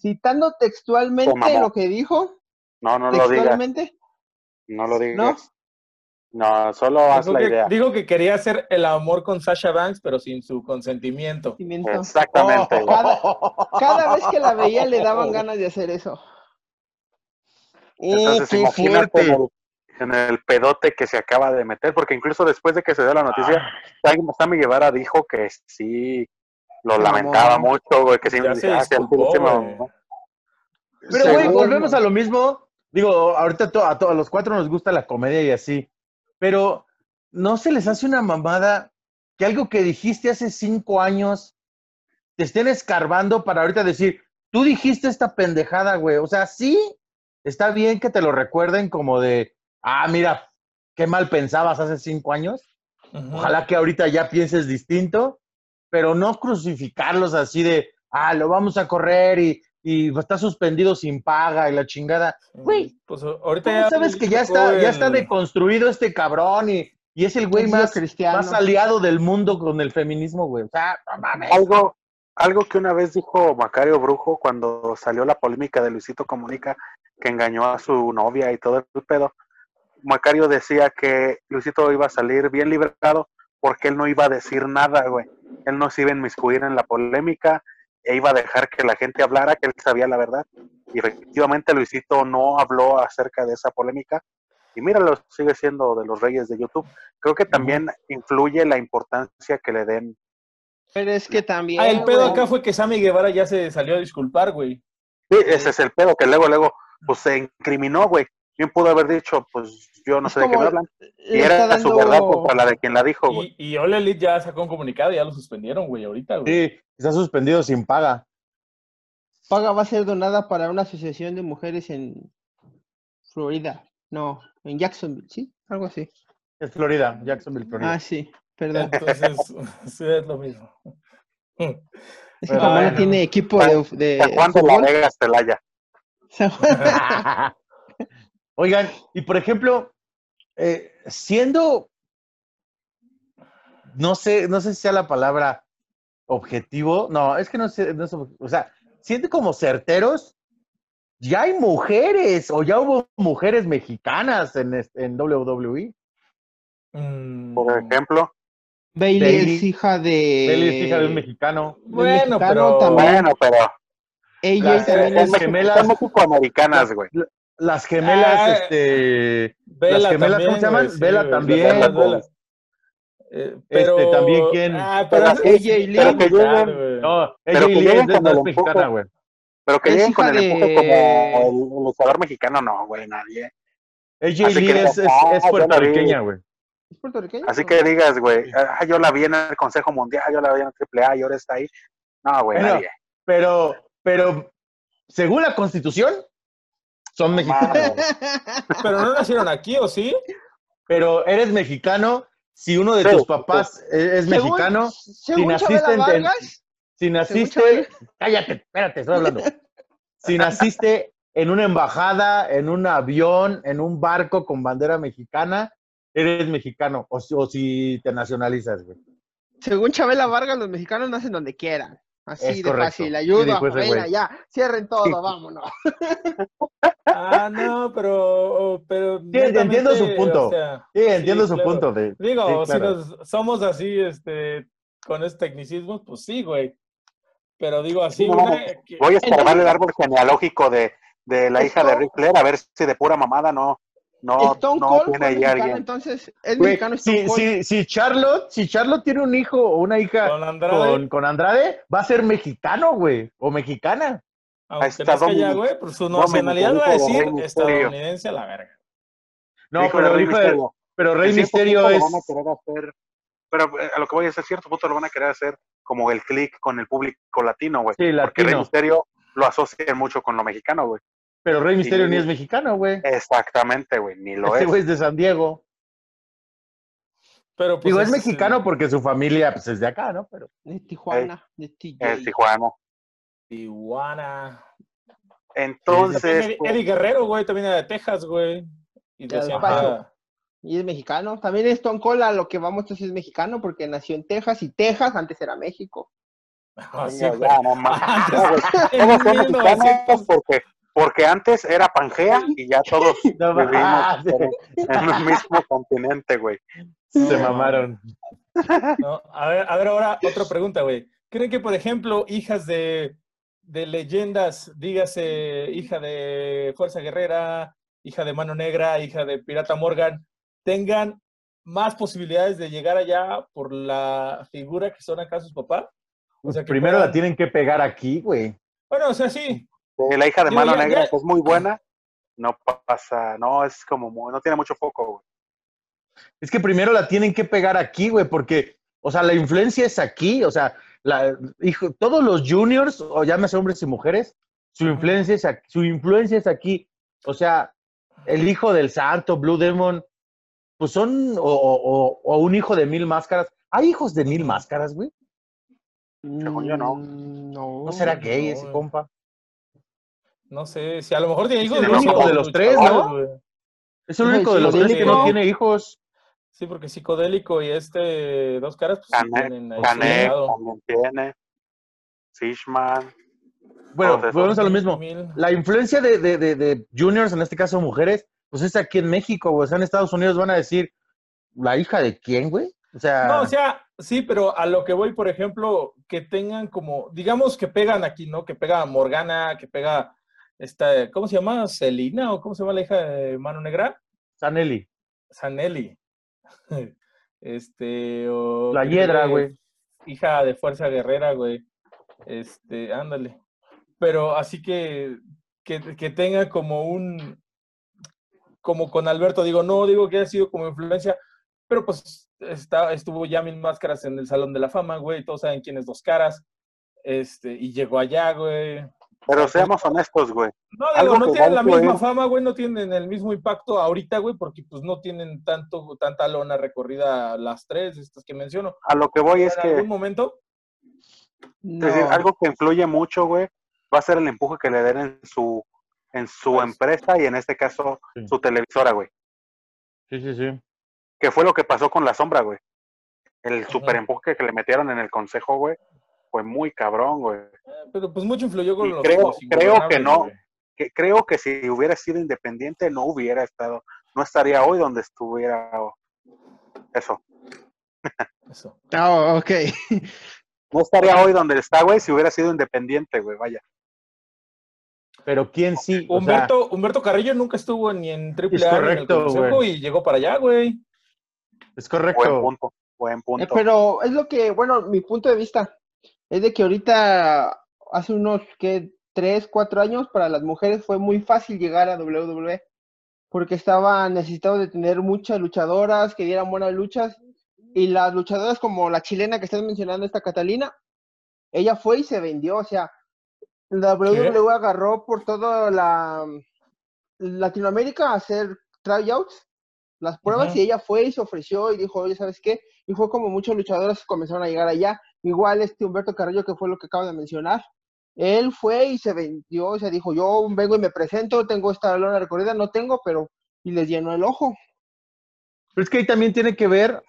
citando textualmente lo que dijo, No, no lo digas. textualmente, No lo digas. No, solo haz la que, idea. dijo que quería hacer el amor con Sasha Banks, pero sin su consentimiento. sentimiento. Exactamente. güey. Cada, cada vez que la veía le daban ganas de hacer eso. Entonces, qué imagínate en fuerte. el, en el pedote que se acaba de meter, porque incluso después de que se dio la noticia, Sammy Guevara dijo que sí lo Se lamentaba mucho, güey, que sí, Ya se ah, disculpó, güey. mamó. Pero, güey, volvemos a lo mismo. Digo, ahorita to- a, to- a los cuatro nos gusta la comedia y así. Pero, ¿no se les hace una mamada que algo que dijiste hace cinco años te estén escarbando para ahorita decir, tú dijiste esta pendejada, güey? O sea, sí, está bien que te lo recuerden como de, ah, mira, qué mal pensabas hace cinco años. Ujú. Ojalá que ahorita ya pienses distinto, pero no crucificarlos así de, ah, lo vamos a correr y, y está suspendido sin paga y la chingada. Güey, Pues ahorita ¿Tú ya sabes que ya está, ya el- está deconstruido este cabrón y, y es el güey más, cristiano. más aliado del mundo con el feminismo, güey. O sea, no mames. Algo, algo que una vez dijo Macario Brujo cuando salió la polémica de Luisito Comunica, que engañó a su novia y todo el pedo. Macario decía que Luisito iba a salir bien librado porque él no iba a decir nada, güey. Él no se iba a inmiscuir en la polémica e iba a dejar que la gente hablara, que él sabía la verdad. Y efectivamente Luisito no habló acerca de esa polémica. Y míralo, sigue siendo de los reyes de YouTube. Creo que también influye la importancia que le den Pero es que también. Ah, el pedo güey, acá fue que Sammy Guevara ya se salió a disculpar, güey. Sí, ese es el pedo, que luego, luego, pues se incriminó, güey. Bien pudo haber dicho, pues yo no Es sé de qué me hablan. Y era está su dando- verdad contra la de quien la dijo, güey. Y, y All Elite ya sacó un comunicado y ya lo suspendieron, güey, ahorita, güey. Sí, está suspendido sin paga. Paga va a ser donada para una asociación de mujeres en Florida. No, en Jacksonville, ¿sí? Algo así. Es Florida, Jacksonville, Florida. Ah, sí, perdón. Entonces, sí, es lo mismo. Es que pero como no bueno. tiene equipo de, de Juan de la fútbol. Vega Celaya. San Juan- Oigan, y por ejemplo, eh, siendo, no sé, no sé si sea la palabra objetivo, no, es que no sé, no sé, o sea, siente como certeros, ya hay mujeres o ya hubo mujeres mexicanas en, en WWE. Mm, Por ejemplo. Bailey, Bailey- es hija de. Bailey es hija de un mexicano. Bueno, mexicano pero- también. Bueno, pero AJ Las- también es gemelas. mexicoamericanas, güey. Las gemelas, Ah, este, Vela las gemelas, también, ¿cómo se llaman? sí, Vela güey, también. las Velas. Eh, pero, Este, también, ¿quién? Ah, pero Pero es- AJ Lee. pero que mexicano, lleguen- güey. no, Pero ella que Lee lleguen es, de- con no es mexicana, empuje. güey. Pero que Es lleguen con el empuje de- como el luchador mexicano, no, güey, nadie. AJ Así Lee que es, es, ah, es vi. puertorriqueña, güey. ¿Es puertorriqueño? Así que digas, güey, ah, yo la vi en el Consejo Mundial, yo la vi en el AAA y ahora está ahí. No, güey, Bueno, nadie. Pero, pero, según la constitución, son mexicanos. Pero no nacieron aquí, ¿o sí? Pero eres mexicano si uno de tus papás es es Según- mexicano, Según naciste Chabela en- si naciste, cállate, espérate, estoy hablando. Si naciste en una embajada, en un avión, en un barco con bandera mexicana, eres mexicano. O, si- o si te nacionalizas, güey. Según Chabela Vargas, los mexicanos nacen donde quieran. Así Es de correcto. fácil. Sí, Ayuda, venga, güey. ya. Cierren todo, Sí. vámonos. Ah, no, pero. pero entiendo su punto. o sea, Sí, entiendo sí, su claro. punto de. Digo, sí, claro. si nos somos así, este, con estos tecnicismos, pues sí, güey. Pero digo así, Sí, no, una que- Voy a escarbar Entonces- el árbol genealógico de, de la hija de Esto- Ric Flair a ver si de pura mamada no, no, Stone no Cold tiene ahí mexicano, alguien. entonces es Güey, mexicano Stone si, Cold. si, si Charlotte, si Charlotte tiene un hijo o una hija con Andrade, con, con Andrade, va a ser mexicano, güey, o mexicana. aunque está nazca ya, güey, por su nacionalidad va a decir estadounidense a la verga. No, Hijo pero, Rey Mysterio. pero Rey Misterio es. Lo van a querer hacer, pero eh, a lo que voy a decir, cierto punto lo van a querer hacer como el click con el público latino, güey. Sí, Porque Rey latino. Mysterio lo asocian mucho con lo mexicano, güey. Pero Rey Misterio Sí. ni es mexicano, güey. Exactamente, güey, ni lo Este es. güey es de San Diego. Pero pues Digo, es es- mexicano porque su familia pues, es de acá, ¿no? Pero De Tijuana, de TJ. Es Tijuana. Tijuana. Entonces, Eddie, pues, Eddie Guerrero, güey, también era de Texas, güey. Y paso. ah, Y es mexicano. También Stone Cold, a lo que vamos a decir, es mexicano porque nació en Texas y Texas antes era México. ah, sí, no mames. Antes, No, güey, en Todos son mexicanos 1900, porque, antes era Pangea y ya todos No vivimos en el mismo continente, güey. se mamaron. No, a ver, a ver, ahora otra pregunta, güey. ¿Creen que, por ejemplo, hijas de, de leyendas, dígase hija de Fuerza Guerrera, hija de Mano Negra, hija de Pirata Morgan, tengan más posibilidades de llegar allá por la figura que son acá sus papás? O sea, que Primero puedan- la tienen que pegar aquí, güey. Bueno, o sea, sí. Eh, La hija de Mano Negra, ya- que es muy buena, no pasa, no, es como, muy- no tiene mucho foco, güey. Es que primero la tienen que pegar aquí, güey, porque, o sea, la influencia es aquí, o sea, la, hijo, todos los juniors, o llámese hombres y mujeres, su influencia es aquí, su influencia es aquí. O sea, el hijo del santo, Blue Demon, pues son, o, o- o- o un hijo de mil máscaras. ¿Hay hijos de mil máscaras, güey? Según yo, no. Mm, No. ¿No será gay no, ese güey. compa? No sé, si a lo mejor tiene Es hijos. el pero único de los tres, ¿no? Es el único de los tres que no tiene hijos. Sí, porque psicodélico y este dos caras, pues sí tienen ahí Canek también tiene. Fishman. Bueno, volvemos a lo mismo. Mil- La influencia de, de, de, de juniors, en este caso mujeres, pues es aquí en México, güey. O sea, en Estados Unidos van a decir, ¿la hija de quién, güey? O sea, No, o sea, sí, pero a lo que voy, por ejemplo, que tengan como, digamos que pegan aquí, ¿no? Que pega Morgana, que pega esta, ¿cómo se llama? Celina o cómo se llama la hija de Mano Negra? Sanelli. Sanelli. Este, o La Hiedra, güey. Hija de Fuerza Guerrera, güey. Este, ándale. Pero así que, que, que tenga como un, como con Alberto, digo, no digo que haya sido como influencia, pero pues está, estuvo ya mil máscaras en el Salón de la Fama, güey, todos saben quién es Dos Caras, este, y llegó allá, güey. Pero seamos honestos, güey. No, digo, no tienen la misma es- fama, güey, no tienen el mismo impacto ahorita, güey, porque pues no tienen tanto, tanta lona recorrida las tres, estas que menciono. A lo que voy es en que algún momento, No. es decir, algo que influye mucho, güey, va a ser el empuje que le den en su en su Pues. empresa y en este caso Sí. su televisora, güey. Sí, sí, sí. Que fue lo que pasó con la sombra, güey. El super empuje que le metieron en el consejo, güey, fue muy cabrón, güey. eh, pero pues mucho influyó con Y los creo- creo que no. güey. Que creo que si hubiera sido independiente no hubiera estado, no estaría hoy donde estuviera eso. Eso. Ah, ok. No estaría hoy donde está, güey, si hubiera sido independiente, güey, vaya. Pero ¿quién sí? O sea, Humberto, Humberto Carrillo nunca estuvo ni en AAA Es ni en el Consejo güey. y llegó para allá, güey. es Buen correcto. punto, buen Eh, punto. Pero es lo que, bueno, mi punto de vista es de que ahorita, hace unos, que Tres, cuatro años, para las mujeres fue muy fácil llegar a WWE, porque estaban necesitados de tener muchas luchadoras que dieran buenas luchas, y las luchadoras como la chilena que estás mencionando, esta Catalina, ella fue y se vendió, o sea, la WWE agarró por toda la Latinoamérica a hacer tryouts, las pruebas, Ujú. y ella fue y se ofreció y dijo, oye, ¿sabes qué? Y fue como muchos luchadores comenzaron a llegar allá. Igual este Humberto Carrillo, que fue lo que acabo de mencionar. Él fue y se vendió, o sea, dijo, yo vengo y me presento, tengo esta lona recorrida, no tengo, pero, y les llenó el ojo. Pero es que ahí también tiene que ver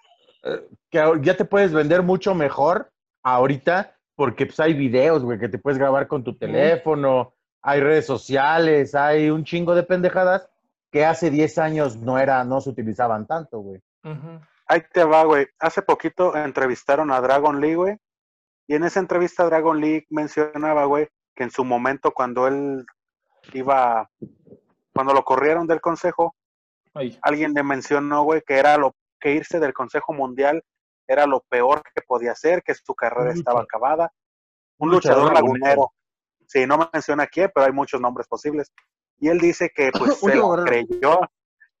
eh, que ya te puedes vender mucho mejor ahorita porque pues hay videos, güey, que te puedes grabar con tu teléfono, hay redes sociales, hay un chingo de pendejadas que hace 10 años no era, no se utilizaban tanto, güey. Ahí te va, güey. Hace poquito entrevistaron a Dragon Lee, güey. Y en esa entrevista Dragon Lee mencionaba, güey, que en su momento cuando él iba, cuando lo corrieron del consejo, alguien le mencionó, güey, que era lo que irse del Consejo Mundial era lo peor que podía hacer, que su carrera estaba acabada. Un luchador luchador lagunero. Sí, no menciona quién, pero hay muchos nombres posibles. Y él dice que pues se la creyó,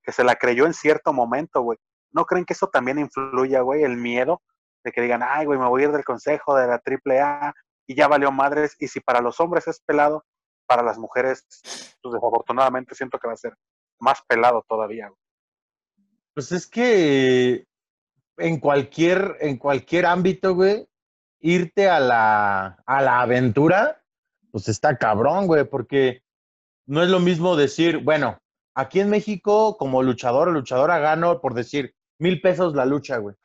que se la creyó en cierto momento, güey. ¿No creen que eso también influya, güey, el miedo de que digan, ay, güey, me voy a ir del consejo de la AAA y ya valió madres? Y si para los hombres es pelado, para las mujeres, pues desafortunadamente siento que va a ser más pelado todavía, güey. Pues es que en cualquier, en cualquier ámbito, güey, irte a la, a la aventura, pues está cabrón, güey, porque no es lo mismo decir, bueno, aquí en México, como luchador o luchadora, gano, por decir, mil pesos la lucha, güey.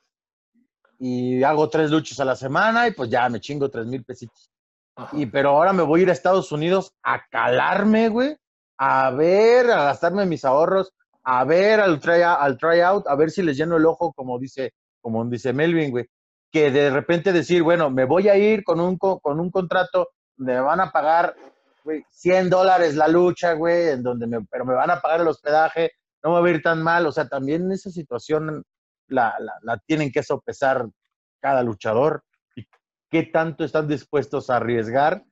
Y hago tres luchas a la semana y pues ya me chingo tres mil pesitos. Ajá. Y pero ahora me voy a ir a Estados Unidos a calarme, güey, a ver, a gastarme mis ahorros, a ver al try, al tryout, a ver si les lleno el ojo, como dice, como dice Melvin, güey. Que de repente decir, bueno, me voy a ir con un, co- con un contrato, me van a pagar, güey, 100 dólares la lucha, güey, en donde me, pero me van a pagar el hospedaje, no me va a ir tan mal. O sea, también esa situación la, la, la tienen que sopesar cada luchador. Y qué tanto están dispuestos a arriesgar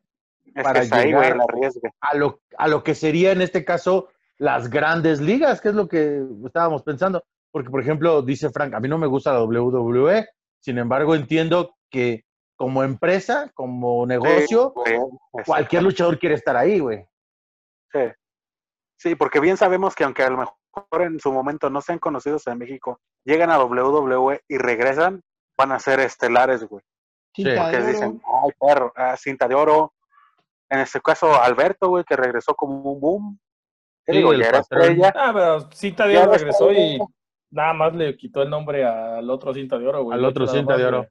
Es Para que es ahí, güey, llegar- a lo, a lo que sería en este caso las grandes ligas, que es lo que estábamos pensando. Porque, por ejemplo, dice Frank, a mí no me gusta la WWE, sin embargo entiendo que como empresa, como negocio, Sí, güey, cualquier luchador quiere estar ahí, güey. Sí. Sí, porque bien sabemos que aunque a lo mejor en su momento no sean conocidos en México, llegan a WWE y regresan, van a ser estelares, güey. Cinta Porque dicen, ay, perro, ah, cinta de oro. En este caso, Alberto, güey, que regresó como un boom. Sí, digo, el ya era estrella. Ah, pero Cinta de Oro regresó y nada más le quitó el nombre al otro Cinta de Oro, güey. Al otro Nada Cinta más, de Oro. güey.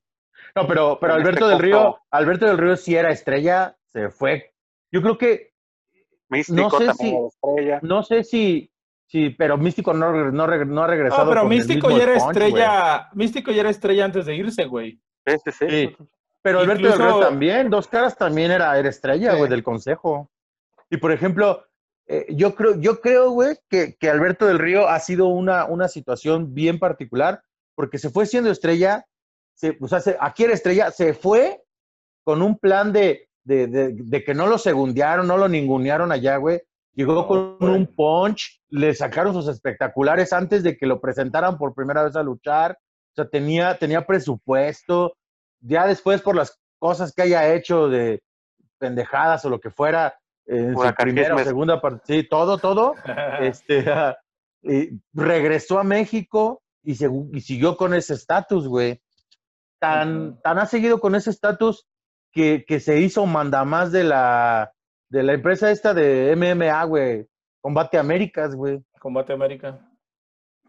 No, pero, pero En este Alberto del caso- Río, Alberto del Río sí era estrella, se fue. Yo creo que, Místico No sé también si- era estrella. no sé si, si pero Místico no, no, no ha regresado. No, pero con el Místico mismo ya era punch, estrella. Místico ya era estrella antes de irse, güey. Sí, sí, sí. Sí. Pero Alberto del Incluso- Río también, Dos Caras también era, era estrella, Sí. güey, del consejo. Y por ejemplo, eh, yo creo, yo creo, güey, que, que Alberto del Río ha sido una, una situación bien particular, porque se fue siendo estrella, se, o sea, se- aquí era estrella, se fue con un plan de, de, de- de que no lo segundearon, no lo ningunearon allá, güey. Llegó con güey. un punch, le sacaron sus espectaculares antes de que lo presentaran por primera vez a luchar. O sea, tenía, tenía presupuesto. Ya después, por las cosas que haya hecho de pendejadas o lo que fuera, en su primera o segunda parte, sí, todo, todo, este, y regresó a México y, y siguió con ese estatus, güey. Tan, tan ha seguido con ese estatus que, que se hizo mandamás de la, de la empresa esta de MMA, güey. Combate Américas, güey. Combate América.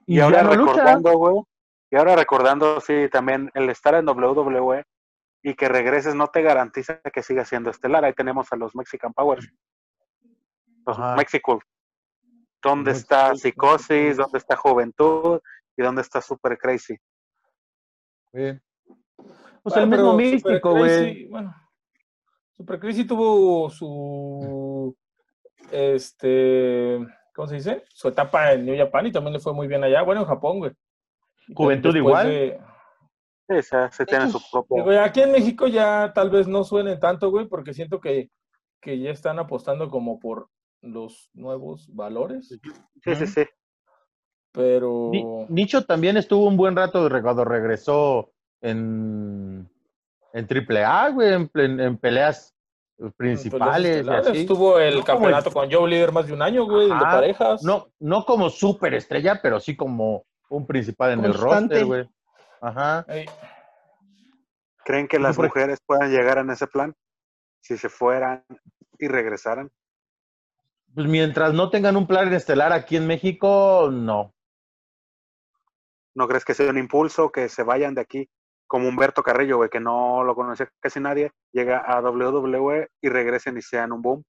Y, ahora lucha. recordando, güey. Y ahora recordando, sí, también el estar en WWE y que regreses no te garantiza que sigas siendo estelar. Ahí tenemos a los Mexican Powers. Los Ajá. Mexico. ¿Dónde está Psicosis? ¿Dónde está Juventud? ¿Y dónde está Super Crazy? güey. Pues Bueno, el mismo místico, Super güey. Crazy, Bueno, Super Crazy tuvo su. Este. ¿Cómo se dice? Su etapa en New Japan y también le fue muy bien allá. Bueno, en Japón, güey. Juventud después igual. de- sea, sí tiene su propio. Aquí en México ya tal vez no suene tanto, güey, porque siento que, que ya están apostando como por los nuevos valores. Sí, sí, sí. Pero. Ni- Nicho también estuvo un buen rato cuando regresó en, en AAA, güey, en, peleas principales. y peleas así. estelares. Tuvo el No como campeonato con Joe Líder más de un año, güey, de parejas. No, no como súper estrella, pero sí como un principal en el roster, güey. Ajá. Ey, ¿Creen que las mujeres puedan llegar en ese plan? si se fueran y regresaran? Pues mientras no tengan un plan estelar aquí en México, no. ¿No crees que sea un impulso que se vayan de aquí? Como Humberto Carrillo, güey, que no lo conocía casi nadie, llega a WWE y regresen y sean un boom.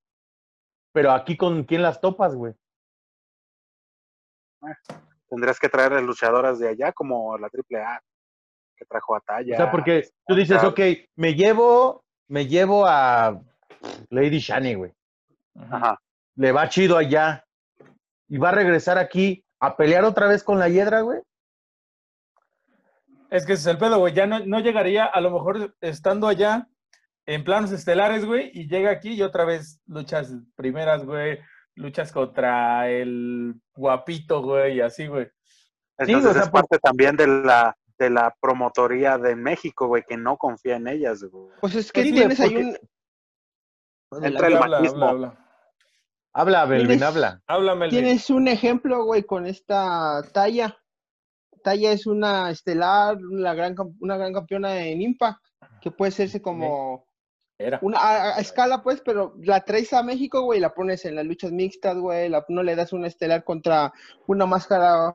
Pero aquí con quién las topas, güey. Tendrías que traer luchadoras de allá, como la AAA, que trajo a Talla. O sea, porque tú dices, ok, me llevo, me llevo a Lady Shani, güey. Ajá. Le va chido allá. Y va a regresar aquí a pelear otra vez con la hiedra, güey. Es que ese es el pedo, güey. Ya no, no llegaría, a lo mejor estando allá en planos estelares, güey, y llega aquí y otra vez luchas primeras, güey. Luchas contra el guapito, güey, y así, güey. Entonces o sea, es parte también de la, de la promotoría de México, güey, que no confía en ellas, güey. Pues es que Sí, tienes ahí un, Entra el habla, machismo. habla, habla. Habla, habla. Háblame, tienes un ejemplo, güey, con esta Talla. Talla es una estelar, una gran, cam- una gran campeona en Impact, que puede serse como Era. una a, a escala, pues, pero la traes a México, güey, la pones en las luchas mixtas, güey, la- no le das una estelar contra una máscara,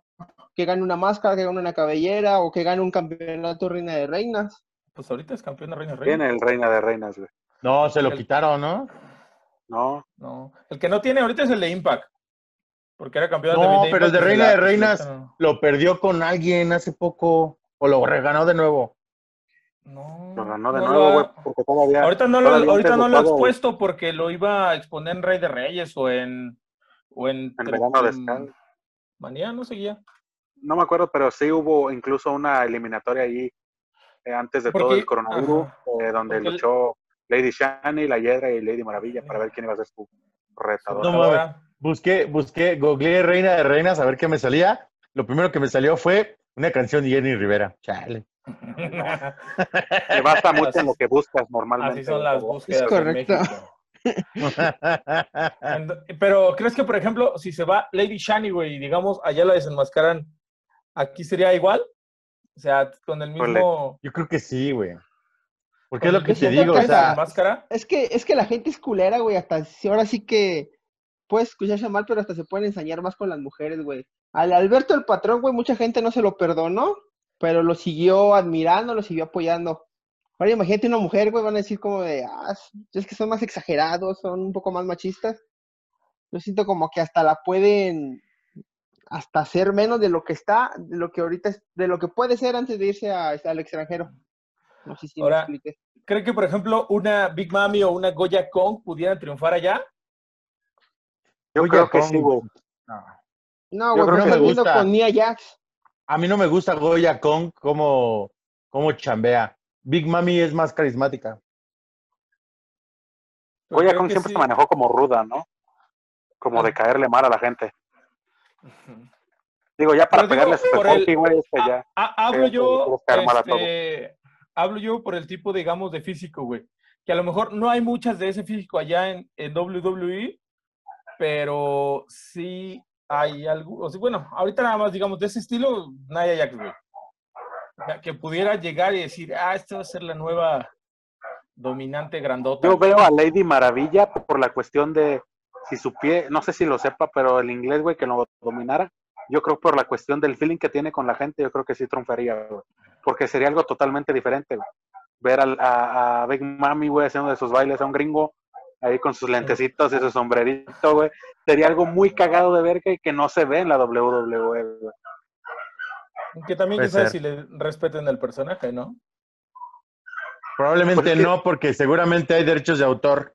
que gane una máscara, que gane una cabellera, o que gane un campeonato reina de reinas. Pues ahorita es campeón de Reina Tiene Reina. el Reina de Reinas, güey. No, se lo El- quitaron, ¿no? No, No. El que no tiene ahorita es el de Impact. Porque era campeón No, de pero el de Reina de Reinas no. lo perdió con alguien hace poco. O lo reganó de nuevo. No. lo ganó de no nuevo, güey, porque todavía... Ahorita no lo, ahorita no lo ha todo, expuesto porque lo iba a exponer en Rey de Reyes o en. O en, En Verano de Sky. Manía, no seguía. No me acuerdo, pero sí hubo incluso una eliminatoria ahí eh, antes de todo el coronavirus, eh, donde Porque el- luchó Lady Shani, la Hiedra y Lady Maravilla para ver quién iba a ser su retador. No. Busqué, busqué, googleé Reina de Reinas a ver qué me salía. Lo primero que me salió fue una canción de Jenny Rivera. Chale. Me basta mucho en lo que buscas normalmente. Así son las búsquedas. en correcto. Pero, ¿crees que, por ejemplo, si se va Lady Shani, güey, y digamos, allá la desenmascaran, aquí sería igual? O sea, con el mismo. Yo creo que sí, güey. Porque con es lo que te digo, o sea, máscara. Es que, es que la gente es culera, güey, hasta si ahora sí que puede escucharse mal, pero hasta se pueden ensañar más con las mujeres, güey. Al Alberto el patrón, güey, mucha gente no se lo perdonó, pero lo siguió admirando, lo siguió apoyando. Ahora imagínate una mujer, güey, van a decir como de, ah, es que son más exagerados, son un poco más machistas. Yo siento como que hasta la pueden hasta hacer menos de lo que está, de lo que ahorita es, de lo que puede ser antes de irse a- al extranjero. No sé si Ahora- me expliqué. ¿Cree que, por ejemplo, una Big Mami o una Goya Kong pudieran triunfar allá? Yo Oye, creo que con- sí, güey. No, Yo güey, creo pero que estás me gusta. con Nia Jax. a mí no me gusta Goya Kong como, como chambea. Big Mami es más carismática. Pero Goya Kong siempre sí. se manejó como ruda, ¿no? Como de Ah. caerle mal a la gente. Digo, ya para pegarle a Super güey, es que ya. Hablo Sí, yo, este, hablo yo por el tipo, digamos, de físico, güey. Que a lo mejor no hay muchas de ese físico allá en, en WWE, pero sí hay algo, bueno, ahorita nada más, digamos, de ese estilo, Nia Jax, güey. Que pudiera llegar y decir, ah, esta va a ser la nueva dominante grandota. Yo veo a Lady Maravilla por la cuestión de si su pie, no sé si lo sepa, pero el inglés, güey, que lo dominara, yo creo por la cuestión del feeling que tiene con la gente, yo creo que sí triunfaría, güey. Porque sería algo totalmente diferente, güey. Ver al- a, a Big Mami, güey, haciendo de sus bailes a un gringo, ahí con sus lentecitos y su sombrerito, güey. Sería algo muy cagado de ver que, que no se ve en la WWE, güey. Que también, Puede ser. si le respeten el personaje, ¿no? Probablemente Pues es que- no, porque seguramente hay derechos de autor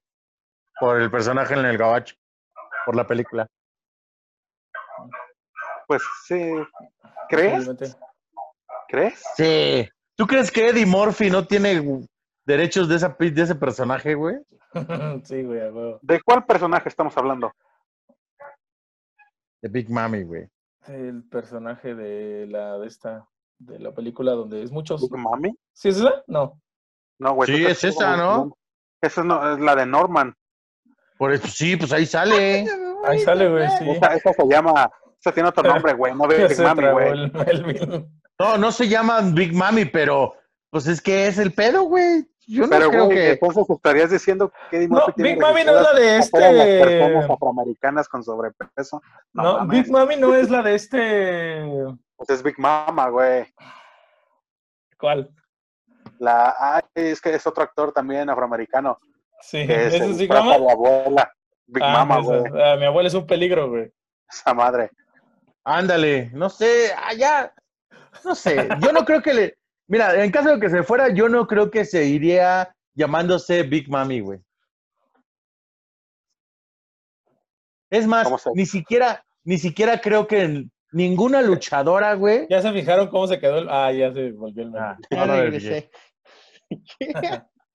por el personaje en el gabacho, por la película. Pues sí. ¿Crees? ¿Crees? Sí. ¿Tú crees que Eddie Murphy no tiene derechos de, esa, de ese personaje, güey? sí, güey, a huevo. ¿De cuál personaje estamos hablando? De Big Mami, güey. El personaje de la de esta de la película donde es muchos. ¿Big Mami? ¿Sí es esa? No. No, güey. Sí, es esa, ¿no? Esa no, es la de Norman. Por eso, sí, pues ahí sale. Ahí sale, güey, sí. Esa, esa se llama. Esa tiene otro nombre, güey. No Ya Big Mami, güey. el. No, no se llama Big Mami, pero pues es que es el pedo, güey. Yo no Pero, creo güey, que. entonces estarías diciendo que Eddie No, tiene Big Mami no es la de las este- afroamericanas con sobrepeso. No, No, mames. Big Mami no es la de este. Pues es Big Mama, güey. ¿Cuál? La, ah, es que es otro actor también afroamericano. Sí, es ¿ese el es Big Mama? de abuela. Big Ah, Mama, esa. güey. Ah, mi abuela es un peligro, güey. Esa madre. Ándale, no sé, allá, no sé, yo no creo que le, mira, en caso de que se fuera, yo no creo que se iría llamándose Big Mami, güey. Es más, ¿Cómo se- ni siquiera, ni siquiera creo que ninguna luchadora, güey. ¿Ya se fijaron cómo se quedó el.? Ah, ya se volvió el. Ah, Ya regresé.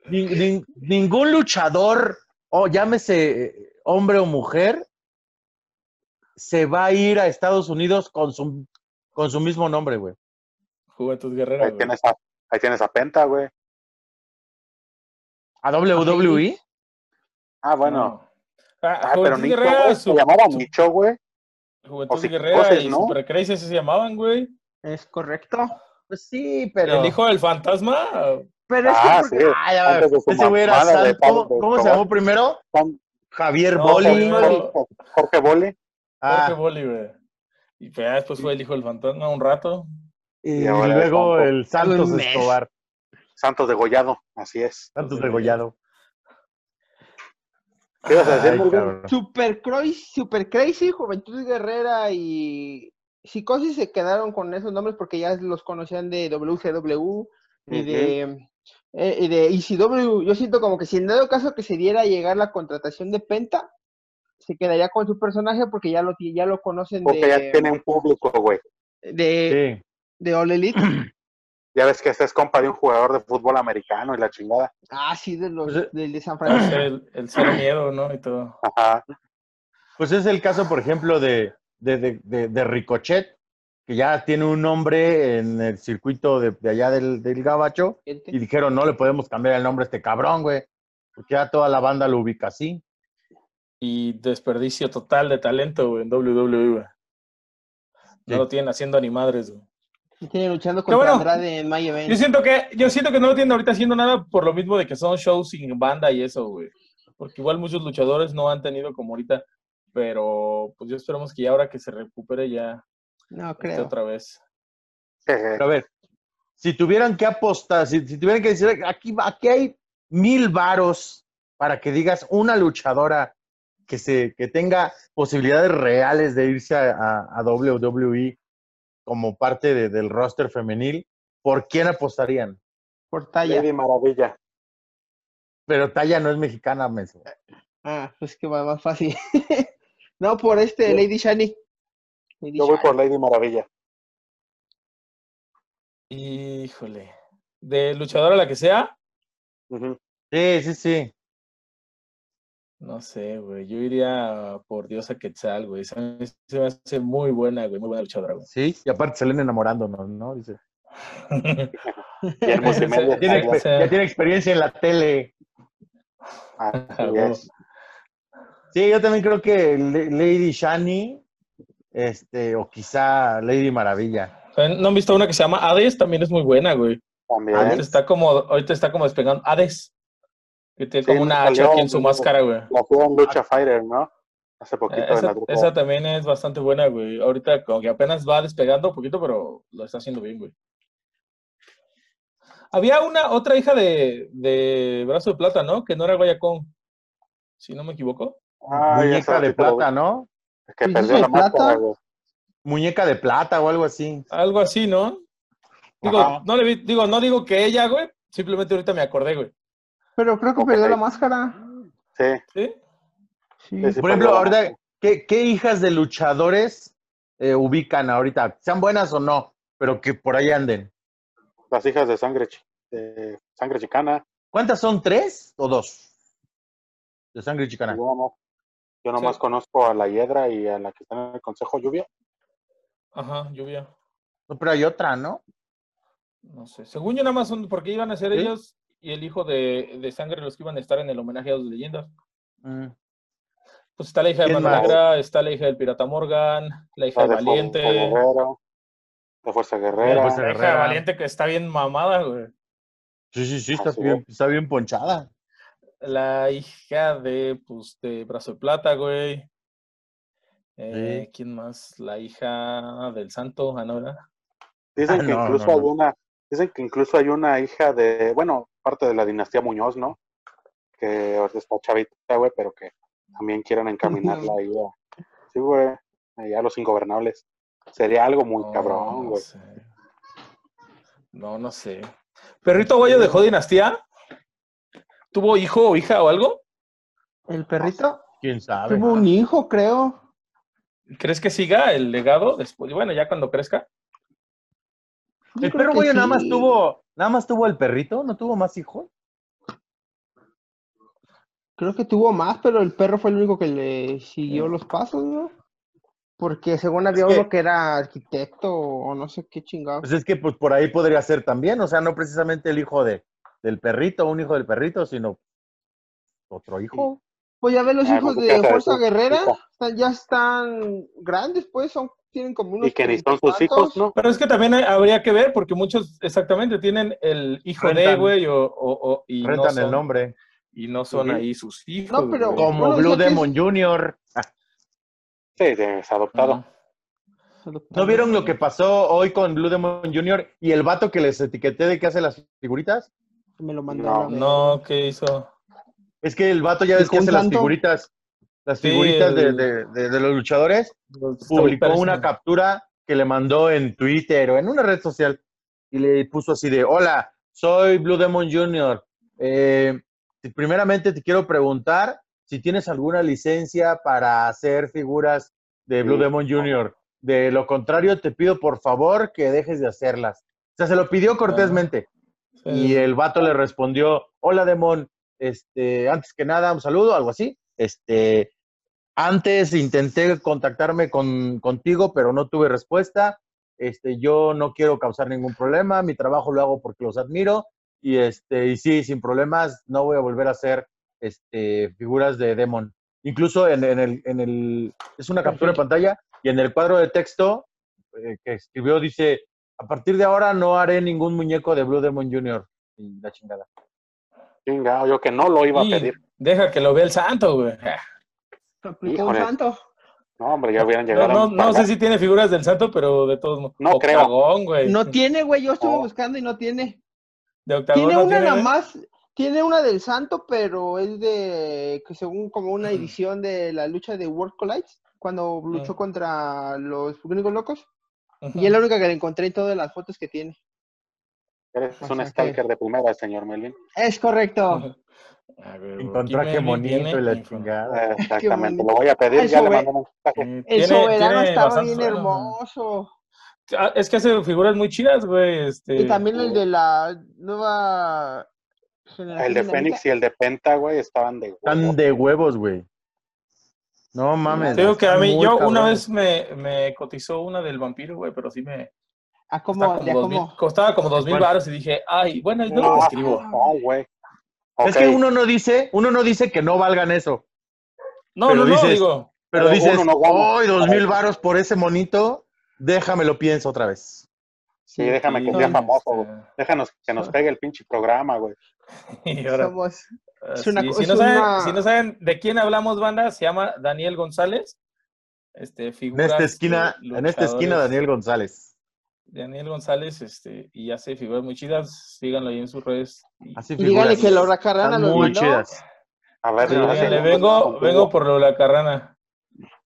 ni- ni- ningún luchador, o llámese eh, hombre o mujer, se va a ir a Estados Unidos con su, con su mismo nombre, güey. Juventud Guerrera, Ahí güey. tienes a, ahí tienes a Penta, güey. ¿A WWE? Ah, bueno. No. Ah, Ah, pero Juventud Nicho, Guerrera, güey. su- Se llamaba su- Nicho, güey. Juventud si- Guerrera cosas, y ¿no? Super Crazy se llamaban, güey. Es correcto. Pues sí, pero. El hijo del fantasma. Pero es Ah, que sí. porque- Ah, ya, Antes de su ese güey era San- ¿Cómo, se llamó primero? Juan- Javier No, Boli. Javier- Jorge, Jorge Boli. Ah, Jorge Boli, güey. Y pues ya después fue el hijo del fantasma un rato. Y y ahora luego el Santos. Escobar. Santos degollado. Así es. Santos Degollado. ¿Qué ibas a decir, Ay. Super Crazy, Super Crazy, Juventud Guerrera y Psicosis se quedaron con esos nombres porque ya los conocían de WCW y de eh, y de ECW. Yo siento como que si en dado caso que se diera a llegar la contratación de Penta, se quedaría con su personaje porque ya lo ya lo conocen Porque ya de, tiene un público, güey. de, Sí. De All Elite. Ya ves que este es compa de un jugador de fútbol americano y la chingada. Ah, sí, de los Pues, eh, del de San Francisco. el, el cero miedo, ¿no? Y todo. Ajá. Pues es el caso, por ejemplo, de, de, de, de- de Ricochet, que ya tiene un nombre en el circuito de, de allá del, del Gabacho, y dijeron, no le podemos cambiar el nombre a este cabrón, güey, porque ya toda la banda lo ubica así. Y desperdicio total de talento, güey, en WWE, güey. No Sí. lo tienen haciendo ni madres, güey. Y tiene luchando Qué contra bueno. Andrade en My Event. Yo siento que, yo siento que no lo tienen ahorita haciendo nada por lo mismo de que son shows sin banda y eso, güey. Porque igual muchos luchadores no han tenido como ahorita, pero pues yo esperamos que ya ahora que se recupere ya No creo. otra vez. Pero a ver, si tuvieran que apostar, si, si tuvieran que decir, aquí, aquí hay mil varos para que digas una luchadora que, se, que tenga posibilidades reales de irse a, a- a WWE como parte de- del roster femenil, ¿por quién apostarían? Por talla. Lady Maravilla. Pero Talla no es mexicana, menso. Ah, pues que va más fácil. no, por este, Lady Shani. Lady Yo voy Shani. por Lady Maravilla. Híjole. De luchadora la que sea. Sí, sí, sí. No sé, güey. Yo iría por Diosa Quetzal, güey. Se me, se me hace muy buena, güey. Muy buena luchadora, güey. Sí, y aparte salen enamorándonos, ¿no? Dice. Guillermo Sí, Jiménez. Tiene sí. ya tiene experiencia en la tele. Ah. Sí, yo también creo que Lady Shani, este, o quizá Lady Maravilla. ¿No han visto una que se llama Hades? También es muy buena, güey. También. Ahorita está como, ahorita está como despegando. Hades. Que tiene Sí, como una hacha aquí en su en- máscara, güey. La fue en Lucha Fighter, ¿no? Hace poquito Eh, en Esa, la grupo. esa también es bastante buena, güey. Ahorita como que apenas va despegando un poquito, pero lo está haciendo bien, güey. Había una otra hija de, de Brazo de Plata, ¿no? Que no era Guayacón. Si no me equivoco. Ah, Muñeca de que plata, ¿no? Que ¿Princesa perdió la máscara, güey. Muñeca de plata o algo así. Algo así, ¿no? Digo, Ajá. no le vi, digo, no digo que ella, güey. Simplemente ahorita me acordé, güey. Pero creo que perdió la máscara. Sí. ¿Sí? Sí. Por ejemplo, ahorita. ¿qué, qué hijas de luchadores eh, ubican ahorita? Sean buenas o no, pero que por ahí anden. Las hijas de sangre, de sangre chicana. ¿Cuántas son? ¿Tres o dos? De sangre chicana. Yo nomás, yo nomás Sí. conozco a la Hiedra y a la que está en el Consejo Lluvia. Ajá, lluvia. No, pero hay otra, ¿no? No sé. Según yo nada más son, porque iban a ser ¿Sí? ellos y el hijo de, de sangre los que iban a estar en el homenaje a las leyendas. Mm. Pues está la hija de. Negra, está la hija del Pirata Morgan, la hija La de de Valiente. Fuerza Guerrera. De Fuerza Guerrera. La hija de Guerrera. Valiente que está bien mamada, güey. Sí, sí, sí, está Así bien, está bien ponchada. La hija de, pues, de Brazo de Plata, güey. Eh, ¿Quién más? La hija del Santo, ah, ¿no, verdad? Dicen Ah, que no, incluso no, hay una, dicen que incluso hay una hija de, bueno, parte de la dinastía Muñoz, ¿no? Que ahorita está chavita, güey, pero que también quieren encaminarla ahí a, sí, güey, a los ingobernables. Sería algo muy No, cabrón, no güey. sé. No, no sé. ¿Perrito Aguayo dejó dinastía? ¿Tuvo hijo o hija o algo? El perrito ¿Quién sabe? tuvo un hijo, creo. ¿Crees que siga el legado después? Bueno, ya cuando crezca. Yo El perro que güey nada más tuvo, nada más tuvo el perrito, ¿no tuvo más hijos? Creo que tuvo más, pero el perro fue el único que le siguió los pasos, ¿no? Porque según había que- uno que era arquitecto o no sé qué chingados. Pues es que pues por ahí podría ser también, o sea, no precisamente el hijo de, del perrito, un hijo del perrito, sino otro hijo. Pues ya ves los Ah, hijos pues, de ¿qué hace Fuerza? Guerrera, están- ya están grandes, pues, son, tienen como unos Y que ni son sus hijos. ¿no? Pero es que también hay- habría que ver, porque muchos exactamente tienen el hijo de, Rentan. güey, o, o- o- y, no Rentan son, el nombre. y no son ahí sus hijos. No, pero- güey. Como Blue que es- Demon Jr. Ah, Sí, es adoptado. ¿No vieron lo que pasó hoy con Blue Demon Jr. y el vato que les etiqueté de que hace las figuritas? Me lo No, mandaron. No, ¿qué hizo? Es que el vato ya ves que hace las figuritas, las figuritas de, el- de- de- de los luchadores. Los publicó una captura que le mandó en Twitter o en una red social y le puso así de, hola, soy Blue Demon Jr. Eh, primeramente te quiero preguntar si tienes alguna licencia para hacer figuras de Blue Sí. Demon Jr. De lo contrario, te pido por favor que dejes de hacerlas. O sea, se lo pidió cortésmente. Sí. Y el vato le respondió, hola Demon, este, antes que nada, un saludo, algo así. Este, antes intenté contactarme con, contigo, pero no tuve respuesta. Este, yo no quiero causar ningún problema, mi trabajo lo hago porque los admiro. Y este, y sí, sin problemas, no voy a volver a hacer este, figuras de Demon. Incluso en, en el, en el, es una captura de pantalla, y en el cuadro de texto eh, que escribió dice, a partir de ahora no haré ningún muñeco de Blue Demon Jr. Y la chingada. Chinga, yo que no lo iba a pedir. Deja que lo vea el santo, güey. Aplicó un Híjole. santo. No, hombre, ya hubieran llegado no, a no sé si tiene figuras del santo, pero de todos modos. No creo. Güey. No tiene, güey, yo estuve Oh. buscando y no tiene. De octagón Tiene no una nada más, tiene una del santo, pero es de, que según como una edición de la lucha de World Collides, cuando luchó Ah. contra los gringos locos. Y es la única que le encontré en todas las fotos que tiene. Eres O un que- stalker de primera, señor Melvin. Es correcto. A ver, Encontró bonito viene y la chingada. Eh, Exactamente, lo voy a pedir, Ah, ya eso le mando un mensaje. Eh, El soberano tiene estaba bien hermoso. Ah, Es que hace figuras muy chidas, güey. Este, Y también el de la nueva generación. El de. Fénix y el de Penta, güey, estaban de Están huevo. de huevos, güey. No mames. Te digo que a están mí, yo una vez me, me cotizó una del vampiro, güey, pero sí me. ¿A Costaba cómo? como ¿De a mil, costaba como dos mil baros y dije, ay, bueno, yo No, te escribo. no, güey. Es que uno no dice, uno no dice que no valgan eso. No, Pero no, no, digo. Pero Pero dices, uno no gana. ¡ay, dos mil varos por ese monito! Déjame lo pienso otra vez. Sí, déjame que sea famoso, güey. Déjanos que nos pegue el pinche programa, güey. Y ahora, Somos. ah, es una sí, co- si, es no saben, una- si no saben de quién hablamos, banda, se llama Daniel González. Este, En esta esquina, en esta esquina. Daniel González. Daniel González, este, y hace figuras muy chidas. Síganlo ahí en sus redes. Dígale figuras. que Laura Carrana los muy mandó. chidas. A ver, Sí, díganle, señor, vengo, vengo por lo de la carrana.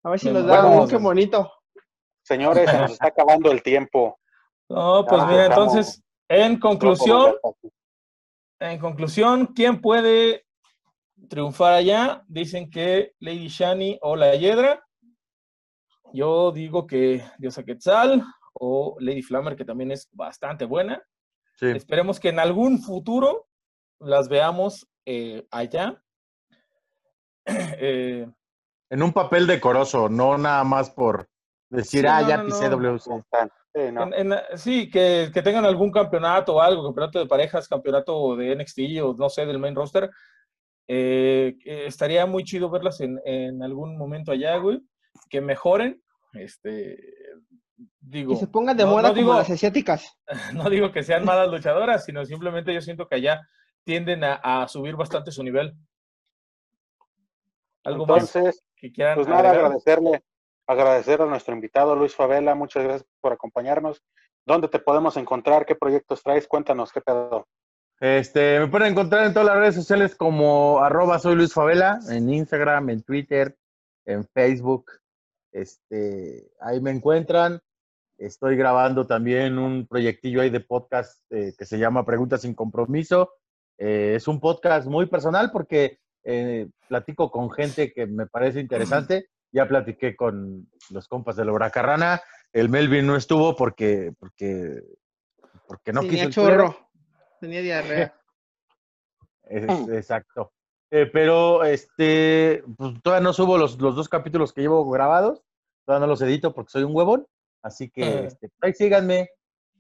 A ver si nos da un qué bonito. Señores, se nos está acabando el tiempo. No, pues Ah, mira, entonces, en conclusión, en conclusión, ¿quién puede triunfar allá? Dicen que Lady Shani o la Hiedra. Yo digo que Diosa Quetzal o Lady Flammer, que también es bastante buena. Sí. Esperemos que en algún futuro las veamos eh, allá. Eh, En un papel decoroso, no nada más por decir, Sí, ah, no, ya no, pisé no. WC. No. Sí, no. En- en- sí, que, que tengan algún campeonato o algo, campeonato de parejas, campeonato de NXT o no sé, del main roster. Eh, estaría muy chido verlas en, en algún momento allá, güey. Que mejoren. Este, digo, Que se pongan de no- moda no como digo- las asiáticas. no digo que sean malas luchadoras, sino simplemente yo siento que allá tienden a, a subir bastante su nivel. ¿Algo más Entonces, que quieran pues nada, agregar? agradecerle, agradecer a nuestro invitado Luis Favela, muchas gracias por acompañarnos. ¿Dónde te podemos encontrar? ¿Qué proyectos traes? Cuéntanos, ¿qué pedo? Este, me pueden encontrar en todas las redes sociales como arroba soy Luis Favela, en Instagram, en Twitter, en Facebook. Este, ahí me encuentran. Estoy grabando también un proyectillo ahí de podcast eh, que se llama Preguntas sin Compromiso. Eh, es un podcast muy personal porque eh, platico con gente que me parece interesante. Ya platiqué con los compas de la Huracarrana. El Melvin no estuvo porque, porque, porque no Tenía quiso culero. chorro. Tenía diarrea. Es- exacto. Pero este, pues, todavía no subo los, los dos capítulos que llevo grabados. Todavía no los edito porque soy un huevón. Así que este, ahí síganme.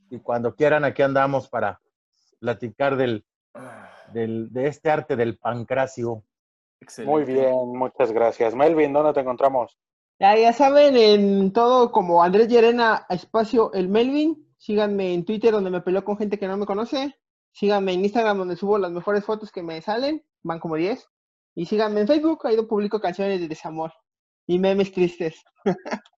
Y cuando quieran, aquí andamos para platicar del, del, de este arte del pancracio. Excelente. Muy bien, muchas gracias. Melvin, ¿dónde te encontramos? Ya, ya saben, en todo como Andrés Llerena, espacio el Melvin. Síganme en Twitter donde me peleo con gente que no me conoce. Síganme en Instagram donde subo las mejores fotos que me salen. Van como 10. Y síganme en Facebook, ahí donde publico canciones de desamor y memes tristes.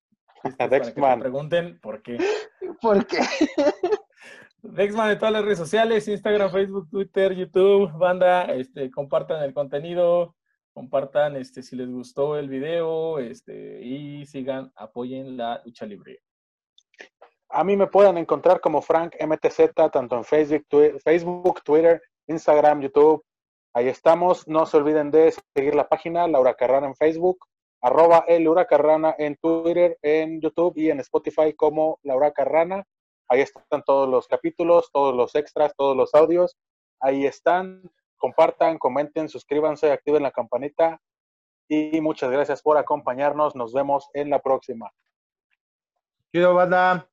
Dexman. pregunten por qué. Porque Dexman en todas las redes sociales, Instagram, Facebook, Twitter, YouTube, banda, este, compartan el contenido, compartan este, si les gustó el video, este, y sigan, apoyen la lucha libre. A mí me pueden encontrar como Frank MTZ, tanto en Facebook, Twi- Facebook, Twitter, Instagram, YouTube. Ahí estamos. No se olviden de seguir la página Laura Carrana en Facebook, arroba el Laura Carrana en Twitter, en YouTube y en Spotify como Laura Carrana. Ahí están todos los capítulos, todos los extras, todos los audios. Ahí están. Compartan, comenten, suscríbanse, activen la campanita. Y muchas gracias por acompañarnos. Nos vemos en la próxima. Chido, banda.